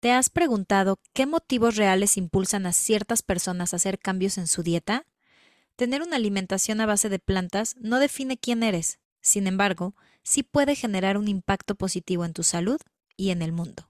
¿Te has preguntado qué motivos reales impulsan a ciertas personas a hacer cambios en su dieta? Tener una alimentación a base de plantas no define quién eres, sin embargo, sí puede generar un impacto positivo en tu salud y en el mundo.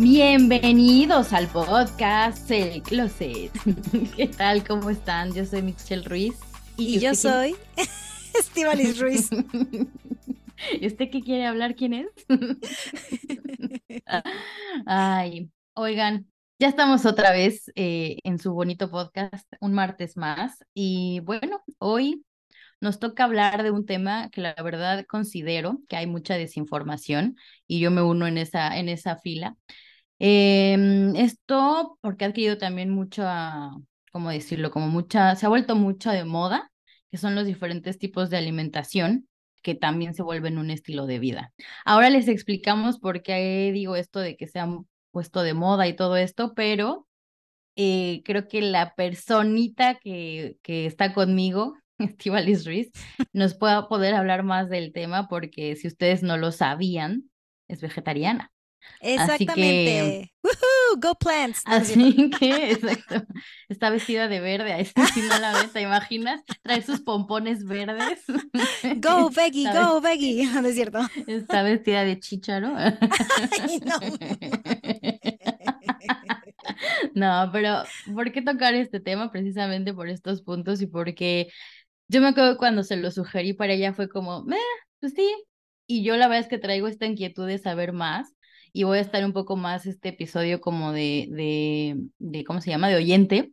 Bienvenidos al podcast El Closet. ¿Qué tal? ¿Cómo están? Yo soy Michelle Ruiz. Y, yo soy Estivalis Ruiz. ¿Y usted qué quiere hablar? ¿Quién es? Ay, oigan, ya estamos otra vez eh, en su bonito podcast, un martes más. Y bueno, hoy nos toca hablar de un tema que la verdad considero que hay mucha desinformación y yo me uno en esa, en esa fila. Em, esto porque ha adquirido también mucha, ¿cómo decirlo? Como mucha, se ha vuelto mucho de moda, que son los diferentes tipos de alimentación que también se vuelven un estilo de vida. Ahora les explicamos por qué digo esto de que se han puesto de moda y todo esto, pero eh, creo que la personita que, que está conmigo, Estivalis Ruiz, nos pueda poder hablar más del tema porque si ustedes no lo sabían, es vegetariana. Exactamente. ¡Woohoo! ¡Go plants! Así que, exacto, está vestida de verde, ahí sí, si no la ves, ¿te imaginas? Trae sus pompones verdes. ¡Go veggie! Está ¡Go veggie! No es cierto. Está vestida de chícharo. Ay, no. No, pero ¿por qué tocar este tema? Precisamente por estos puntos y porque yo me acuerdo cuando se lo sugerí para ella fue como, "Meh, pues sí. Y yo la verdad es que traigo esta inquietud de saber más y voy a estar un poco más este episodio como de, de, de ¿cómo se llama? De oyente,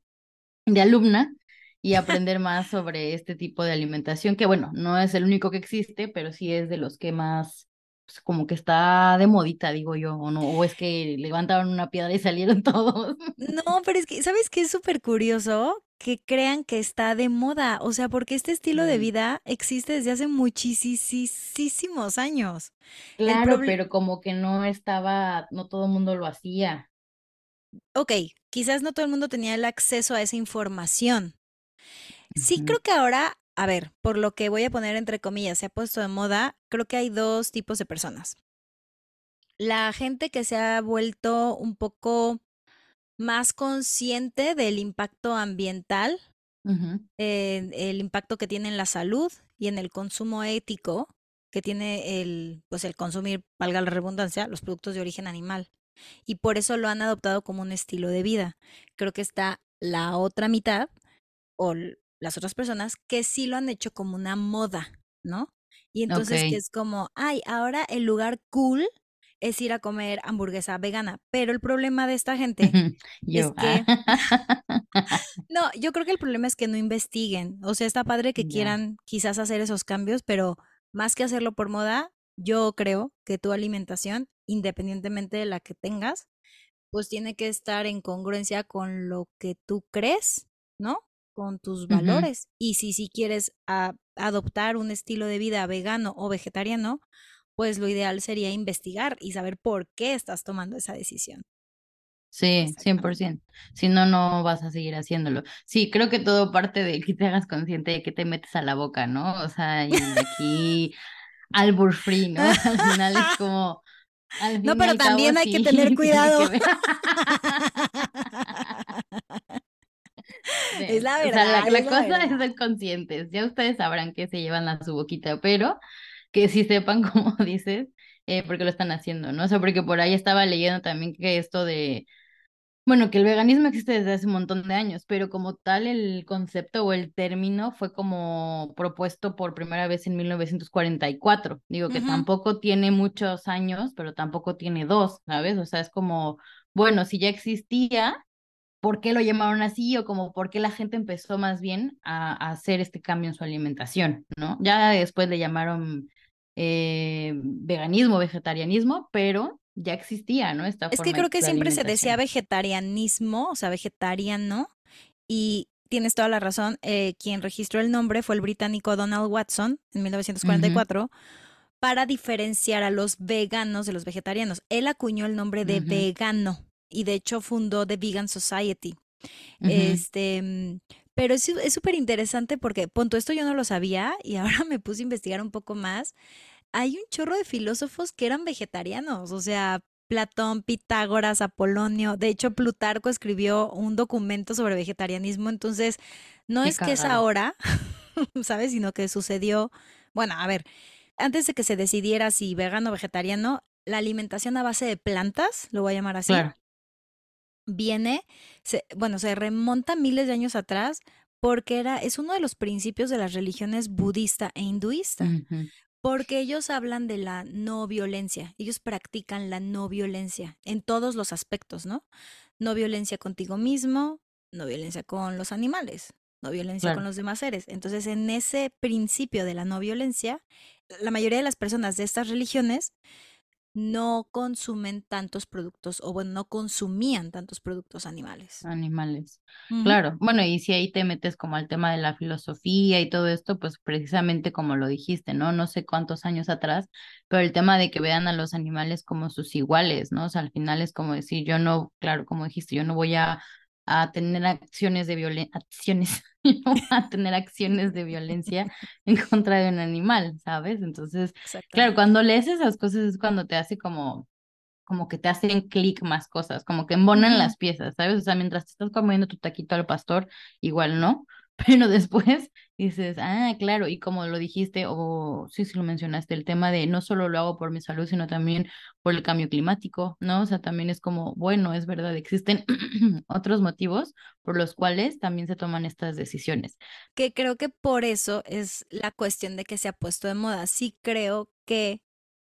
de alumna y aprender más sobre este tipo de alimentación, que bueno, no es el único que existe, pero sí es de los que más, pues, como que está de modita, digo yo, o no, o es que levantaron una piedra y salieron todos. No, pero es que, ¿sabes qué es súper curioso? Que crean que está de moda. O sea, porque este estilo de vida existe desde hace muchísimos años. Claro, pero como que no estaba, no todo el mundo lo hacía. Ok, quizás no todo el mundo tenía el acceso a esa información. Sí, creo que ahora, a ver, por lo que voy a poner entre comillas, se ha puesto de moda, creo que hay dos tipos de personas. La gente que se ha vuelto un poco más consciente del impacto ambiental, eh, el impacto que tiene en la salud y en el consumo ético que tiene el, pues el consumir, valga la redundancia, los productos de origen animal. Y por eso lo han adoptado como un estilo de vida. Creo que está la otra mitad o las otras personas que sí lo han hecho como una moda, ¿no? Y entonces que es como, ay, ahora el lugar cool es ir a comer hamburguesa vegana. Pero el problema de esta gente Yo. que- no, yo creo que el problema es que no investiguen. O sea, está padre que quieran quizás hacer esos cambios, pero más que hacerlo por moda, yo creo que tu alimentación, independientemente de la que tengas, pues tiene que estar en congruencia con lo que tú crees, ¿no? Con tus valores. Y si si quieres a- adoptar un estilo de vida vegano o vegetariano, pues lo ideal sería investigar y saber por qué estás tomando esa decisión. Sí, 100%. Si no, no vas a seguir haciéndolo. Sí, creo que todo parte de que te hagas consciente de que te metes a la boca, ¿no? O sea, y aquí albur free, ¿no? Al final es como, No, pero también hay que tener cuidado. que. Es la O sea, verdad, la, cosa es verdad. ser conscientes. Ya ustedes sabrán que se llevan a su boquita, pero que sí sepan, como dices, eh, por qué lo están haciendo, ¿no? O sea, porque por ahí estaba leyendo también que esto de, bueno, que el veganismo existe desde hace un montón de años, pero como tal el concepto o el término fue como propuesto por primera vez en 1944. Digo que Ujú. tampoco tiene muchos años, pero tampoco tiene dos, ¿sabes? O sea, es como, bueno, si ya existía, ¿por qué lo llamaron así? O como por qué la gente empezó más bien a, a hacer este cambio en su alimentación, ¿no? Ya después le llamaron eh, veganismo, vegetarianismo, pero ya existía, ¿no? Esta Es que creo que siempre se decía vegetarianismo, o sea, vegetariano, y tienes toda la razón. eh, quien registró el nombre fue el británico Donald Watson en Ujú, 1944 para diferenciar a los veganos de los vegetarianos. Él acuñó el nombre de vegano y de hecho fundó The Vegan Society. Este, mm, pero es súper interesante porque, punto, esto yo no lo sabía y ahora me puse a investigar un poco más. Hay un chorro de filósofos que eran vegetarianos, o sea, Platón, Pitágoras, Apolonio. De hecho, Plutarco escribió un documento sobre vegetarianismo, entonces no Qué es que es ahora, ¿sabes? Sino que sucedió, bueno, a ver, antes de que se decidiera si vegano o vegetariano, la alimentación a base de plantas, lo voy a llamar así, Claro. Viene, se, bueno, se remonta miles de años atrás porque era, es uno de los principios de las religiones budista e hinduista, porque ellos hablan de la no violencia, ellos practican la no violencia en todos los aspectos, ¿no? No violencia contigo mismo, no violencia con los animales, no violencia con los demás seres. Entonces, en ese principio de la no violencia, la mayoría de las personas de estas religiones no consumen tantos productos, o bueno, no consumían tantos productos animales. Animales. Claro, bueno, y si ahí te metes como al tema de la filosofía y todo esto, pues precisamente como lo dijiste, ¿no? No sé cuántos años atrás, pero el tema de que vean a los animales como sus iguales, ¿no? O sea, al final es como decir, yo no, claro, como dijiste, yo no voy a, a tener acciones de violencia, acciones, a tener acciones de violencia en contra de un animal, ¿sabes? Entonces, claro, cuando lees esas cosas es cuando te hace como como que te hacen clic más cosas, como que embonan las piezas, ¿sabes? O sea, mientras te estás comiendo tu taquito al pastor, igual no, pero después dices, ah, claro, y como lo dijiste, o sí, sí lo mencionaste, el tema de no solo lo hago por mi salud, sino también por el cambio climático, ¿no? O sea, también es como, bueno, es verdad, existen otros motivos por los cuales también se toman estas decisiones. Que creo que por eso es la cuestión de que se ha puesto de moda. Sí creo que,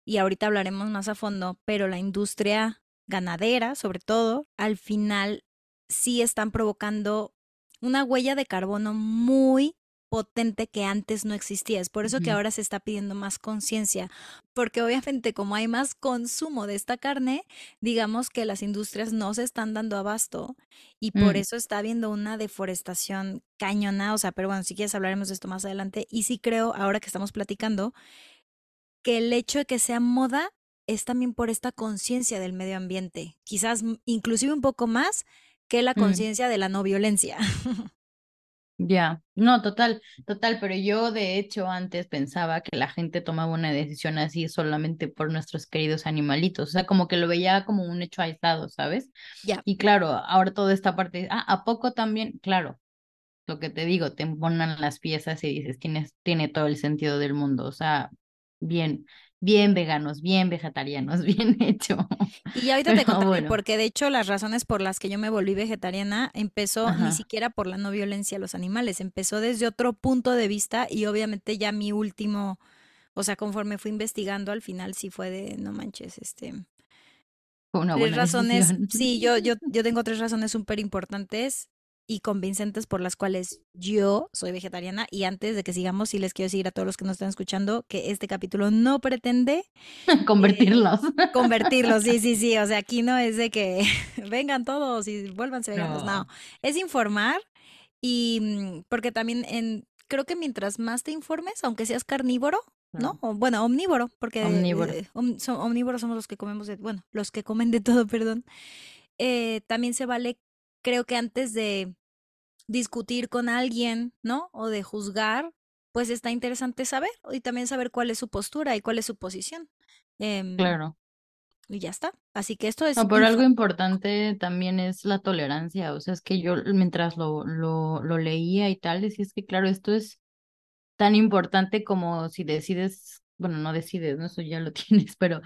y ahorita hablaremos más a fondo, pero la industria ganadera, sobre todo, al final sí están provocando una huella de carbono muy potente que antes no existía. Es por eso que ahora se está pidiendo más conciencia, porque obviamente como hay más consumo de esta carne, digamos que las industrias no se están dando abasto y por mm, eso está habiendo una deforestación cañona, o sea, pero bueno, si quieres hablaremos de esto más adelante. Y sí creo, ahora que estamos platicando, que el hecho de que sea moda es también por esta conciencia del medio ambiente, quizás m- inclusive un poco más que la mm. conciencia de la no violencia. Ya, no, total, total, pero yo de hecho antes pensaba que la gente tomaba una decisión así solamente por nuestros queridos animalitos, o sea, como que lo veía como un hecho aislado, ¿sabes? Ya, Y claro, ahora toda esta parte, ah, ¿a poco también? Claro, lo que te digo, te embonan las piezas y dices, tienes, tiene todo el sentido del mundo, o sea, bien, bien veganos, bien vegetarianos, bien hecho, Y ahorita te contaré, bueno, porque de hecho las razones por las que yo me volví vegetariana empezó ni siquiera por la no violencia a los animales, empezó desde otro punto de vista y obviamente ya mi último, o sea, conforme fui investigando al final sí fue de, no manches, este, una tres buena razones, decisión. sí, yo, yo, yo tengo tres razones súper importantes y convincentes por las cuales yo soy vegetariana y antes de que sigamos, sí les quiero decir a todos los que nos están escuchando que este capítulo no pretende eh, Convertirlos. convertirlos, sí, sí, sí. O sea, aquí no es de que vengan todos y vuélvanse veganos. No, No, es informar y mm, porque también en, creo que mientras más te informes, aunque seas carnívoro, ¿no? no, O, bueno, omnívoro, porque omnívoro. eh, om- so- omnívoros somos los que comemos de, bueno, los que comen de todo, perdón. Eh, también se vale, creo que antes de discutir con alguien, ¿no? O de juzgar, pues está interesante saber y también saber cuál es su postura y cuál es su posición. Em, Claro. y ya está. Así que esto es No, pero algo importante también es la tolerancia. O sea, es que yo mientras lo, lo, lo leía y tal, decía es que, claro, esto es tan importante como si decides, bueno, no decides, ¿no? Eso ya lo tienes, pero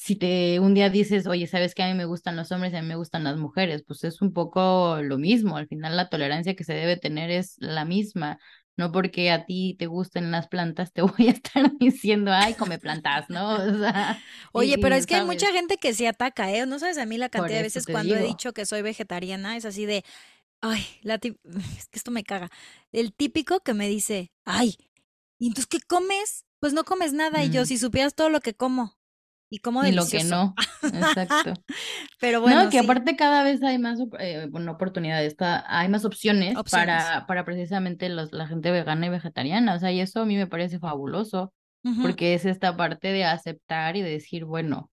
si te un día dices, oye, ¿sabes que a mí me gustan los hombres y a mí me gustan las mujeres? Pues es un poco lo mismo. Al final la tolerancia que se debe tener es la misma. No porque a ti te gusten las plantas, te voy a estar diciendo, ay, come plantas, ¿no? O sea, Oye, pero y, es que hay mucha gente que se ataca, ¿eh? No sabes a mí la cantidad de veces cuando he dicho que soy vegetariana, es así de, ay, la es que esto me caga. El típico que me dice, ay, ¿y entonces qué comes? pues no comes nada. Y yo, Mm. si supieras todo lo que como. Y como Y lo que no, exacto. Pero bueno, No, que sí, aparte cada vez hay más eh, bueno, oportunidades, hay más opciones, opciones. para, para precisamente los, la gente vegana y vegetariana. O sea, y eso a mí me parece fabuloso, porque es esta parte de aceptar y de decir, bueno,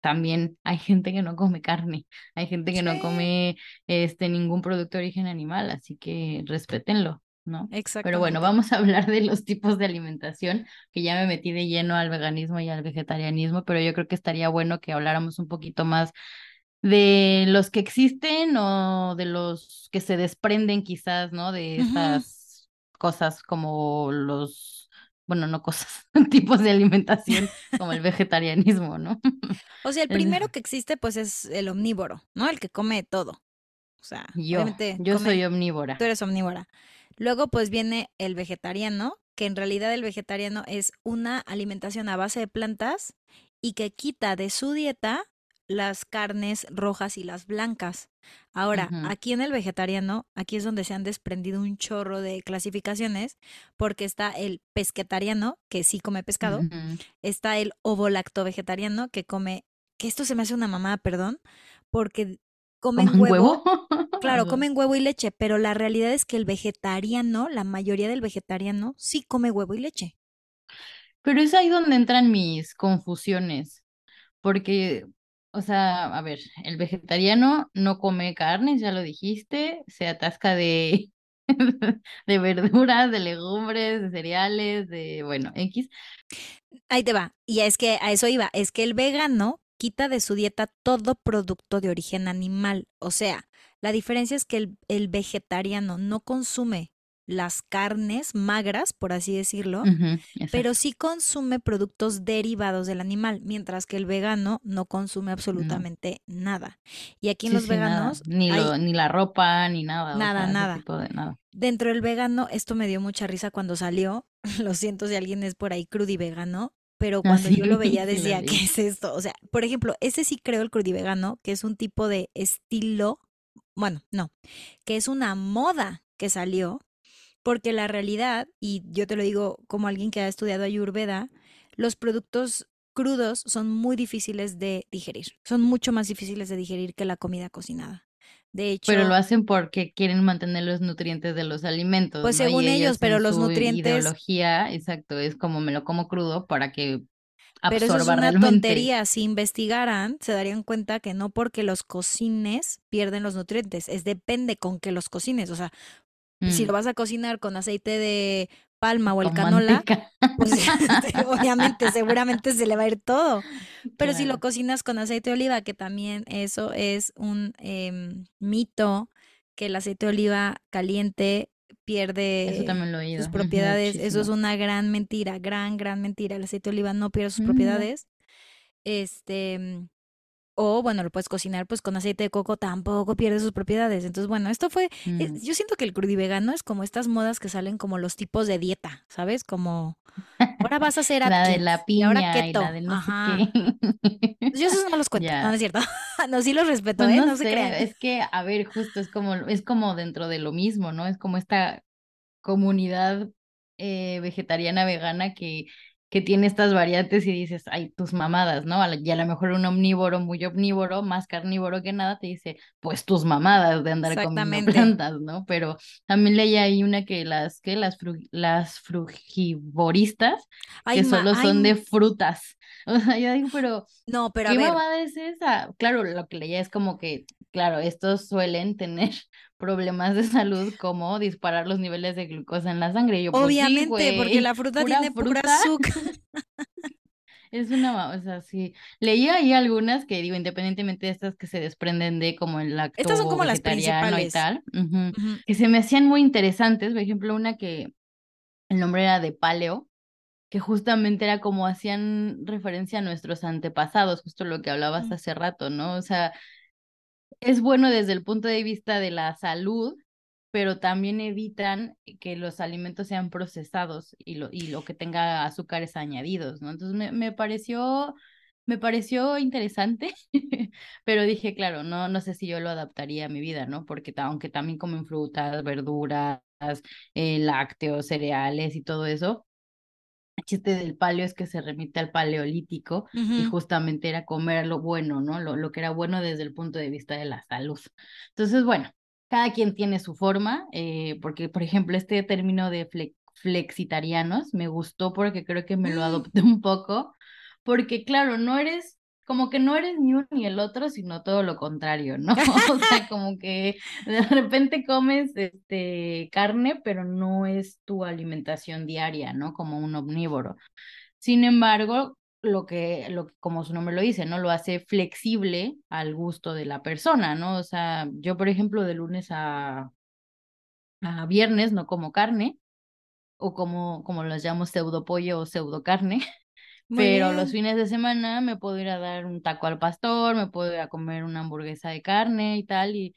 también hay gente que no come carne, hay gente que no come este ningún producto de origen animal, así que respétenlo, ¿no? Pero bueno, vamos a hablar de los tipos de alimentación, que ya me metí de lleno al veganismo y al vegetarianismo, pero yo creo que estaría bueno que habláramos un poquito más de los que existen o de los que se desprenden quizás, ¿no? De estas cosas como los, bueno, no cosas, tipos de alimentación como el vegetarianismo, ¿no? O sea, el primero que existe, pues, es el omnívoro, ¿no? El que come todo. O sea, Yo, yo soy come, tú omnívora. eres omnívora. Luego, pues, viene el vegetariano, que en realidad el vegetariano es una alimentación a base de plantas y que quita de su dieta las carnes rojas y las blancas. Ahora, aquí en el vegetariano, aquí es donde se han desprendido un chorro de clasificaciones, porque está el pesquetariano, que sí come pescado, está el ovolacto vegetariano, que come, que esto se me hace una mamada, perdón, porque comen ¿Coman huevo, huevo? claro, Ajá. comen huevo y leche, pero la realidad es que el vegetariano, la mayoría del vegetariano, sí come huevo y leche. Pero es ahí donde entran mis confusiones, porque, o sea, a ver, el vegetariano no come carnes, ya lo dijiste, se atasca de, de verduras, de legumbres, de cereales, de, bueno, X. Ahí te va. Y es que a eso iba, es que el vegano quita de su dieta todo producto de origen animal. O sea, la diferencia es que el, el vegetariano no consume las carnes magras, por así decirlo, pero sí consume productos derivados del animal, mientras que el vegano no consume absolutamente nada. Y aquí en Sí, los sí, veganos Ni hay lo, ni la ropa, ni nada, o nada, sea, nada. tipo de nada. Dentro del vegano, esto me dio mucha risa cuando salió. Lo siento si alguien es por ahí crudivegano, pero cuando yo lo veía sí decía, ¿qué es esto? O sea, por ejemplo, ese sí creo el crudivegano, que es un tipo de estilo, bueno, no, que es una moda que salió, porque la realidad, y yo te lo digo como alguien que ha estudiado Ayurveda, los productos crudos son muy difíciles de digerir, son mucho más difíciles de digerir que la comida cocinada. De Pero lo hecho, hacen porque quieren mantener los nutrientes de los alimentos, pues según ellos, pero los nutrientes ideología, exacto, es como me lo como crudo para que Pero eso es una realmente. tontería. Si investigaran, se darían cuenta que no porque los cocines pierden los nutrientes, es depende con qué los cocines. O sea, si lo Mm, vas a cocinar con aceite de palma o el canola, manteca. pues obviamente, seguramente se le va a ir todo. Pero si lo cocinas con aceite de oliva, que también eso es un em, mito, que el aceite de oliva caliente Eso pierde también lo he sus propiedades. Eso es una gran mentira, gran, gran mentira. El aceite de oliva no pierde sus Mm, propiedades. Este, mm, o bueno, lo puedes cocinar pues con aceite de coco, tampoco pierde sus propiedades. Entonces, bueno, esto fue, eh, Mm. yo siento que el crudivegano es como estas modas que salen como los tipos de dieta, ¿sabes? Como, ahora vas a hacer La de la y ahora piña y la keto. de no sé Ajá. qué. Yo esos no los cuento, no, no es cierto. No, sí los respeto, Pues ¿eh? no No se crean. sé, es que, a ver, justo es como, es como dentro de lo mismo, ¿no? Es como esta comunidad eh, vegetariana, vegana que, que tiene estas variantes y dices, ay, tus mamadas, ¿no? Y a lo mejor un omnívoro muy omnívoro, más carnívoro que nada, te dice, pues tus mamadas de andar comiendo plantas, ¿no? Pero también leí ahí una que las, que las, fru- las frugivoristas, Ay, que solo ay, son de frutas. O sea, yo digo, pero no, pero a ¿Qué ver, mamada es esa? Claro, lo que leía es como que, claro, estos suelen tener problemas de salud como disparar los niveles de glucosa en la sangre. Pues sí, obviamente, porque la fruta pura tiene pura fruta azúcar. es una, o sea, sí. Leí ahí algunas que digo, independientemente de estas que se desprenden de como el Estas son lacto como las y tal, que se me hacían muy interesantes. Por ejemplo, una que el nombre era de paleo que justamente era como hacían referencia a nuestros antepasados, justo lo que hablabas Mm. hace rato, ¿no? O sea, es bueno desde el punto de vista de la salud, pero también evitan que los alimentos sean procesados y lo, y lo que tenga azúcares añadidos, ¿no? Entonces me, me pareció, me pareció interesante, pero dije, claro, no, no sé si yo lo adaptaría a mi vida, ¿no? Porque aunque también comen frutas, verduras, eh, lácteos, cereales y todo eso el chiste del paleo es que se remite al paleolítico y justamente era comer lo bueno, ¿no? Lo, lo que era bueno desde el punto de vista de la salud. Entonces, bueno, cada quien tiene su forma, eh, porque, por ejemplo, este término de flexitarianos me gustó porque creo que me lo mm. adopté un poco, porque claro, no eres como que no eres ni uno ni el otro, sino todo lo contrario, ¿no? o sea, como que de repente comes este carne, pero no es tu alimentación diaria, ¿no? Como un omnívoro. Sin embargo, lo que, lo como su nombre lo dice, ¿no? Lo hace flexible al gusto de la persona, ¿no? O sea, yo, por ejemplo, de lunes a, a viernes no como carne, o como, como los llamo pseudo pollo o pseudo carne, pero los fines de semana me puedo ir a dar un taco al pastor, me puedo ir a comer una hamburguesa de carne y tal, y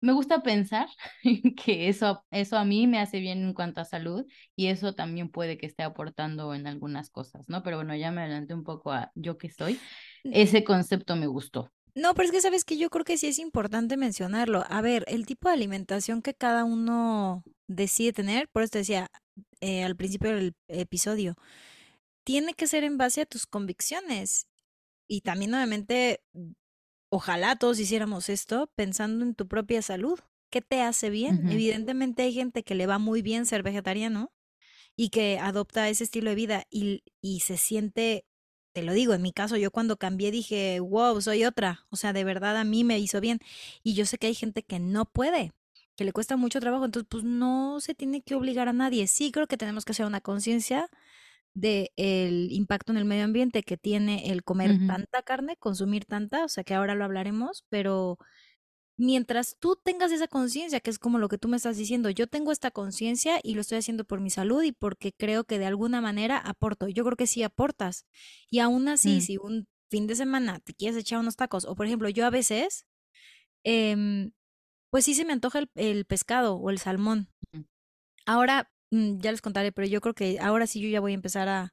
me gusta pensar que eso, eso a mí me hace bien en cuanto a salud y eso también puede que esté aportando en algunas cosas, ¿no? Pero bueno, ya me adelanté un poco a yo que soy. Ese concepto me gustó. No, pero es que sabes que yo creo que sí es importante mencionarlo. A ver, el tipo de alimentación que cada uno decide tener, por eso te decía eh, al principio del episodio, tiene que ser en base a tus convicciones. Y también, obviamente, ojalá todos hiciéramos esto pensando en tu propia salud. ¿Qué te hace bien? Evidentemente hay gente que le va muy bien ser vegetariano y que adopta ese estilo de vida y, y se siente, te lo digo, en mi caso, yo cuando cambié dije, wow, soy otra. O sea, de verdad a mí me hizo bien. Y yo sé que hay gente que no puede, que le cuesta mucho trabajo, entonces pues no se tiene que obligar a nadie. Sí creo que tenemos que hacer una conciencia del el impacto en el medio ambiente que tiene el comer tanta carne, consumir tanta, o sea que ahora lo hablaremos, pero mientras tú tengas esa conciencia, que es como lo que tú me estás diciendo, yo tengo esta conciencia y lo estoy haciendo por mi salud y porque creo que de alguna manera aporto. Yo creo que sí aportas. Y aún así, mm. si un fin de semana te quieres echar unos tacos, o por ejemplo, yo a veces, em, pues sí se me antoja el, el pescado o el salmón. Ahora, ya les contaré, pero yo creo que ahora sí yo ya voy a empezar a,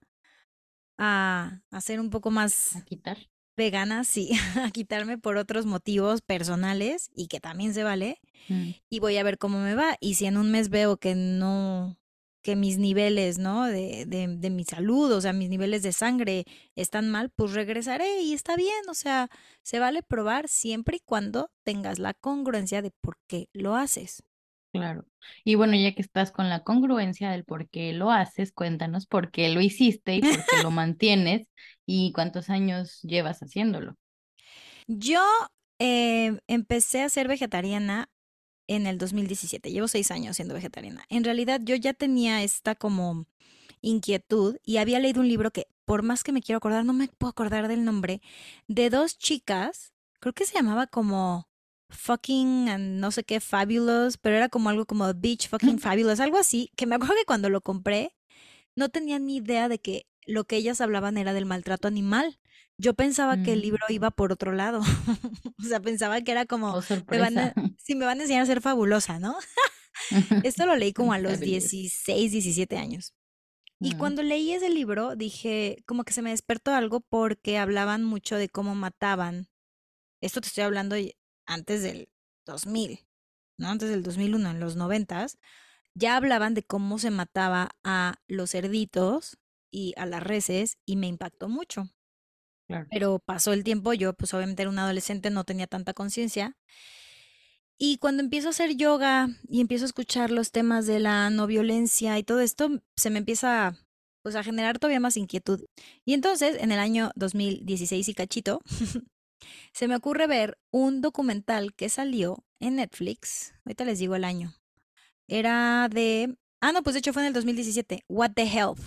a, ser un poco más a quitar. vegana, sí, a quitarme por otros motivos personales y que también se vale. Mm. Y voy a ver cómo me va. Y si en un mes veo que no, que mis niveles, ¿no? De, de, de mi salud, o sea, mis niveles de sangre están mal, pues regresaré y está bien. O sea, se vale probar siempre y cuando tengas la congruencia de por qué lo haces. Claro. Y bueno, ya que estás con la congruencia del por qué lo haces, cuéntanos por qué lo hiciste y por qué lo mantienes y cuántos años llevas haciéndolo. Yo eh, empecé a ser vegetariana en el 2017. Llevo seis años siendo vegetariana. En realidad yo ya tenía esta como inquietud y había leído un libro que, por más que me quiero acordar, no me puedo acordar del nombre, de dos chicas, creo que se llamaba como fucking no sé qué fabulous, pero era como algo como beach fucking fabulous, algo así, que me acuerdo que cuando lo compré no tenía ni idea de que lo que ellas hablaban era del maltrato animal. Yo pensaba que el mm. libro iba por otro lado. o sea, pensaba que era como, oh, me van si me van a enseñar a ser fabulosa, ¿no? Esto lo leí como a los 16, 17 años. Y mm. cuando leí ese libro, dije, como que se me despertó algo porque hablaban mucho de cómo mataban. Esto te estoy hablando antes del 2000, ¿no? Antes del 2001, en los noventas, ya hablaban de cómo se mataba a los cerditos y a las reses y me impactó mucho. Pero pasó el tiempo, yo pues obviamente era un adolescente, no tenía tanta conciencia. Y cuando empiezo a hacer yoga y empiezo a escuchar los temas de la no violencia y todo esto, se me empieza pues a generar todavía más inquietud. Y entonces, en el año 2016 y cachito, se me ocurre ver un documental que salió en Netflix. Ahorita les digo el año. Era de... Ah, no, pues de hecho fue en el 2017. What the Health.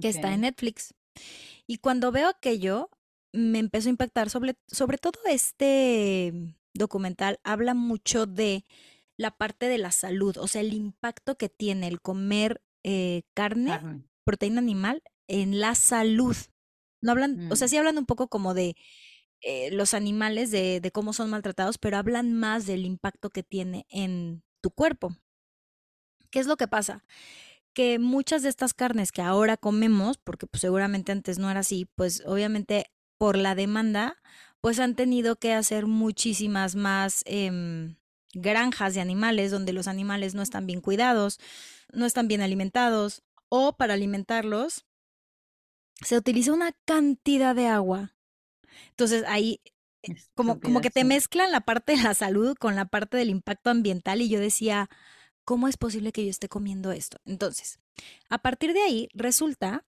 Que está en Netflix. Y cuando veo aquello, me empezó a impactar. Sobre, sobre todo este documental habla mucho de la parte de la salud, o sea, el impacto que tiene el comer eh, carne, proteína animal en la salud. No hablan, o sea, mm. sí hablan un poco como de eh, los animales, de, de cómo son maltratados, pero hablan más del impacto que tiene en tu cuerpo. ¿Qué es lo que pasa? Que muchas de estas carnes que ahora comemos, porque pues seguramente antes no era así, pues obviamente por la demanda, pues han tenido que hacer muchísimas más em, granjas de animales donde los animales no están bien cuidados, no están bien alimentados, o para alimentarlos, se utiliza una cantidad de agua. Entonces ahí como, como que te mezclan la parte de la salud con la parte del impacto ambiental y yo decía, ¿cómo es posible que yo esté comiendo esto? Entonces, a partir de ahí resulta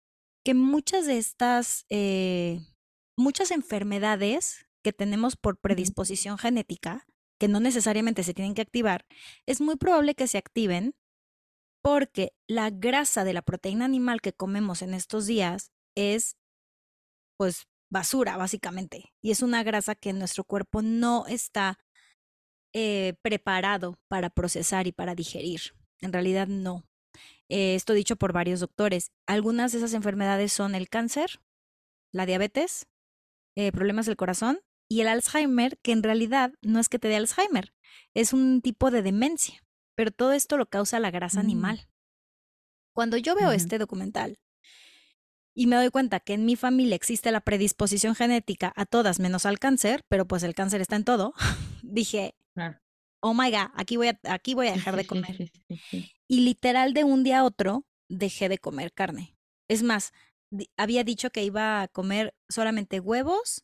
que muchas de estas, eh, muchas enfermedades que tenemos por predisposición genética, que no necesariamente se tienen que activar, es muy probable que se activen porque la grasa de la proteína animal que comemos en estos días es, pues, basura, básicamente. Y es una grasa que nuestro cuerpo no está eh, preparado para procesar y para digerir. En realidad no. Eh, esto dicho por varios doctores. Algunas de esas enfermedades son el cáncer, la diabetes, eh, problemas del corazón y el Alzheimer, que en realidad no es que te dé Alzheimer, es un tipo de demencia, pero todo esto lo causa la grasa mm. animal. Cuando yo veo este documental y me doy cuenta que en mi familia existe la predisposición genética a todas menos al cáncer, pero pues el cáncer está en todo, dije, oh my god, aquí voy a, aquí voy a dejar de comer. y literal de un día a otro dejé de comer carne. Es más, había dicho que iba a comer solamente huevos,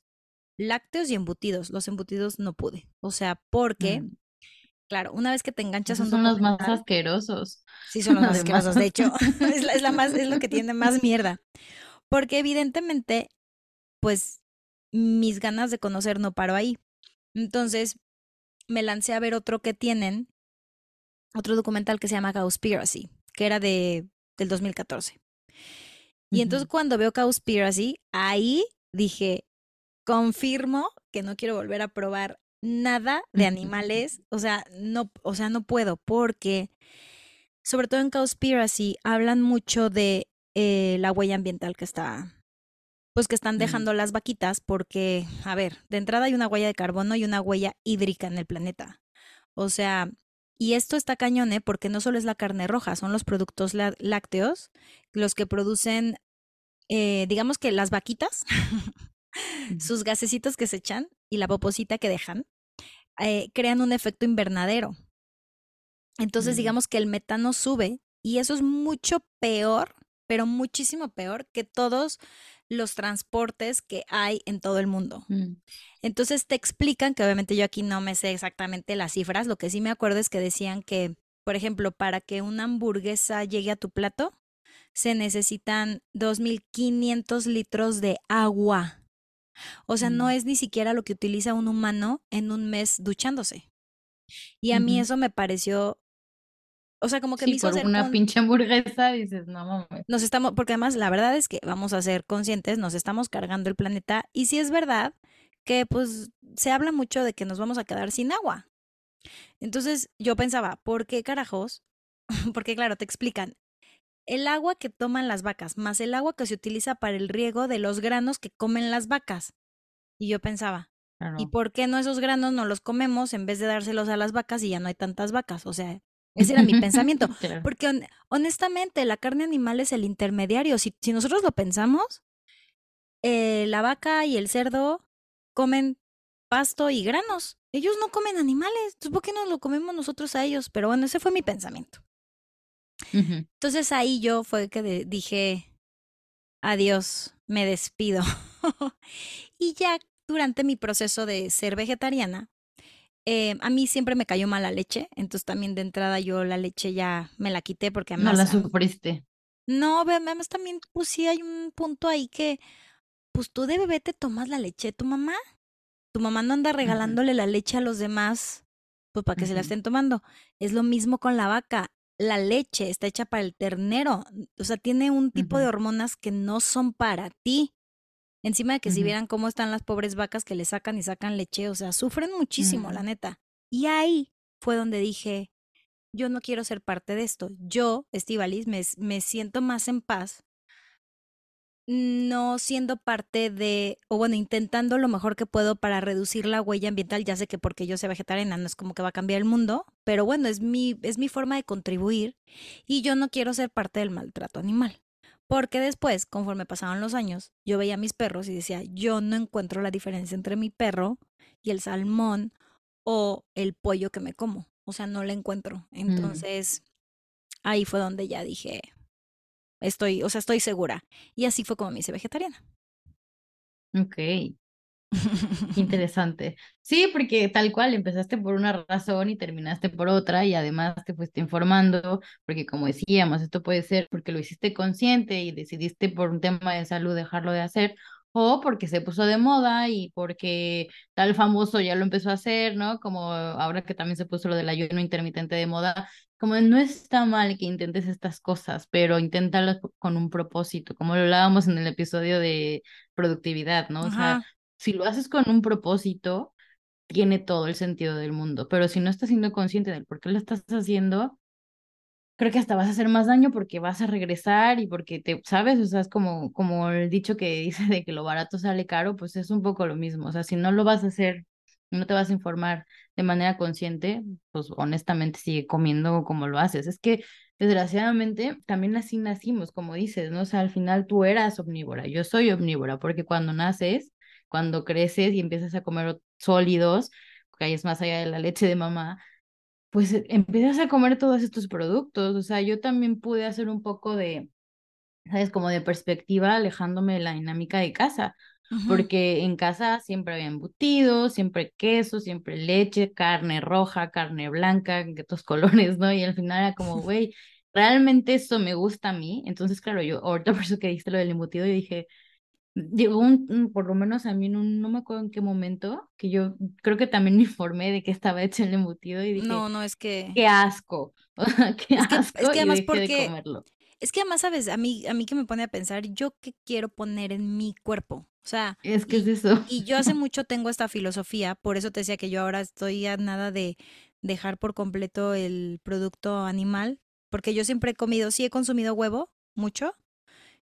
lácteos y embutidos. Los embutidos no pude. O sea, porque, mm. claro, una vez que te enganchas Esos son los más asquerosos. Sí, son los más asquerosos. De hecho, es, la, más, es lo que tiene más mierda. Porque evidentemente, pues mis ganas de conocer no paro ahí. Entonces, me lancé a ver otro que tienen, otro documental que se llama Cowspiracy, que era de, del 2014. Y entonces cuando veo Cowspiracy, ahí dije, confirmo que no quiero volver a probar nada de animales, o sea, no, o sea, no puedo porque sobre todo en Cowspiracy hablan mucho de eh, la huella ambiental que está, pues que están dejando las vaquitas, porque, a ver, de entrada hay una huella de carbono y una huella hídrica en el planeta. O sea, y esto está cañón, ¿eh? porque no solo es la carne roja, son los productos lácteos los que producen, eh, digamos que las vaquitas, sus gasecitos que se echan y la poposita que dejan, eh, crean un efecto invernadero. Entonces, digamos que el metano sube y eso es mucho peor pero muchísimo peor que todos los transportes que hay en todo el mundo. Mm. Entonces te explican que obviamente yo aquí no me sé exactamente las cifras, lo que sí me acuerdo es que decían que, por ejemplo, para que una hamburguesa llegue a tu plato, se necesitan 2.500 litros de agua. O sea, no mm. es ni siquiera lo que utiliza un humano en un mes duchándose. Y a mí eso me pareció o sea, como que sí, por una pinche hamburguesa dices, no mames. Nos estamos, porque además la verdad es que vamos a ser conscientes, nos estamos cargando el planeta y si es verdad que pues se habla mucho de que nos vamos a quedar sin agua. Entonces yo pensaba, ¿por qué carajos? porque claro, te explican, el agua que toman las vacas más el agua que se utiliza para el riego de los granos que comen las vacas. Y yo pensaba, ¿y por qué no esos granos no los comemos en vez de dárselos a las vacas y ya no hay tantas vacas? O sea, ese era mi pensamiento. Porque honestamente, la carne animal es el intermediario. Si, si nosotros lo pensamos, eh, la vaca y el cerdo comen pasto y granos. Ellos no comen animales. Entonces, ¿por qué no lo comemos nosotros a ellos? Pero bueno, ese fue mi pensamiento. Entonces ahí yo fue que dije, adiós, me despido. y ya durante mi proceso de ser vegetariana, eh, a mí siempre me cayó mal la leche, entonces también de entrada yo la leche ya me la quité porque además... No la sufriste. No, además también, pues sí hay un punto ahí que, pues tú de bebé te tomas la leche de tu mamá. Tu mamá no anda regalándole la leche a los demás, pues para que se la estén tomando. Es lo mismo con la vaca. La leche está hecha para el ternero, o sea, tiene un tipo de hormonas que no son para ti. Encima de que si vieran cómo están las pobres vacas que le sacan y sacan leche, o sea, sufren muchísimo, la neta. Y ahí fue donde dije, yo no quiero ser parte de esto. Yo, Estivalis, me, me siento más en paz no siendo parte de, o bueno, intentando lo mejor que puedo para reducir la huella ambiental. Ya sé que porque yo sea vegetariana no es como que va a cambiar el mundo, pero bueno, es mi, es mi forma de contribuir y yo no quiero ser parte del maltrato animal. Porque después, conforme pasaban los años, yo veía a mis perros y decía, yo no encuentro la diferencia entre mi perro y el salmón o el pollo que me como. O sea, no la encuentro. Mm. Entonces, ahí fue donde ya dije, Estoy, o sea, estoy segura. Y así fue como me hice vegetariana. Ok. Interesante. Sí, porque tal cual empezaste por una razón y terminaste por otra y además te fuiste informando, porque como decíamos, esto puede ser porque lo hiciste consciente y decidiste por un tema de salud dejarlo de hacer o porque se puso de moda y porque tal famoso ya lo empezó a hacer, ¿no? Como ahora que también se puso lo del ayuno intermitente de moda, como no está mal que intentes estas cosas, pero inténtalas con un propósito, como lo hablábamos en el episodio de productividad, ¿no? O sea, si lo haces con un propósito, tiene todo el sentido del mundo, pero si no estás siendo consciente del por qué lo estás haciendo, creo que hasta vas a hacer más daño porque vas a regresar y porque te, ¿sabes? O sea, es como, como el dicho que dice de que lo barato sale caro, pues es un poco lo mismo. O sea, si no lo vas a hacer, no te vas a informar de manera consciente, pues honestamente sigue comiendo como lo haces. Es que desgraciadamente también así nacimos, como dices, ¿no? O sea, al final tú eras omnívora, yo soy omnívora, porque cuando naces cuando creces y empiezas a comer sólidos, que es más allá de la leche de mamá, pues eh, empiezas a comer todos estos productos. O sea, yo también pude hacer un poco de, ¿sabes? Como de perspectiva, alejándome de la dinámica de casa. Porque en casa siempre había embutidos, siempre queso, siempre leche, carne roja, carne blanca, en estos colores, ¿no? Y al final era como, güey, realmente eso me gusta a mí. Entonces, claro, yo, ahorita por eso que dijiste lo del embutido, yo dije, llegó un, por lo menos a mí, no me acuerdo en qué momento, que yo creo que también me informé de que estaba hecho el embutido y dije, no, no, es que... Qué asco, qué es que, asco, es que además porque... Es que además, ¿sabes? A mí, a mí que me pone a pensar, ¿yo qué quiero poner en mi cuerpo? O sea... Es que es eso. Y yo hace mucho tengo esta filosofía, por eso te decía que yo ahora estoy a nada de dejar por completo el producto animal, porque yo siempre he comido, sí he consumido huevo, mucho,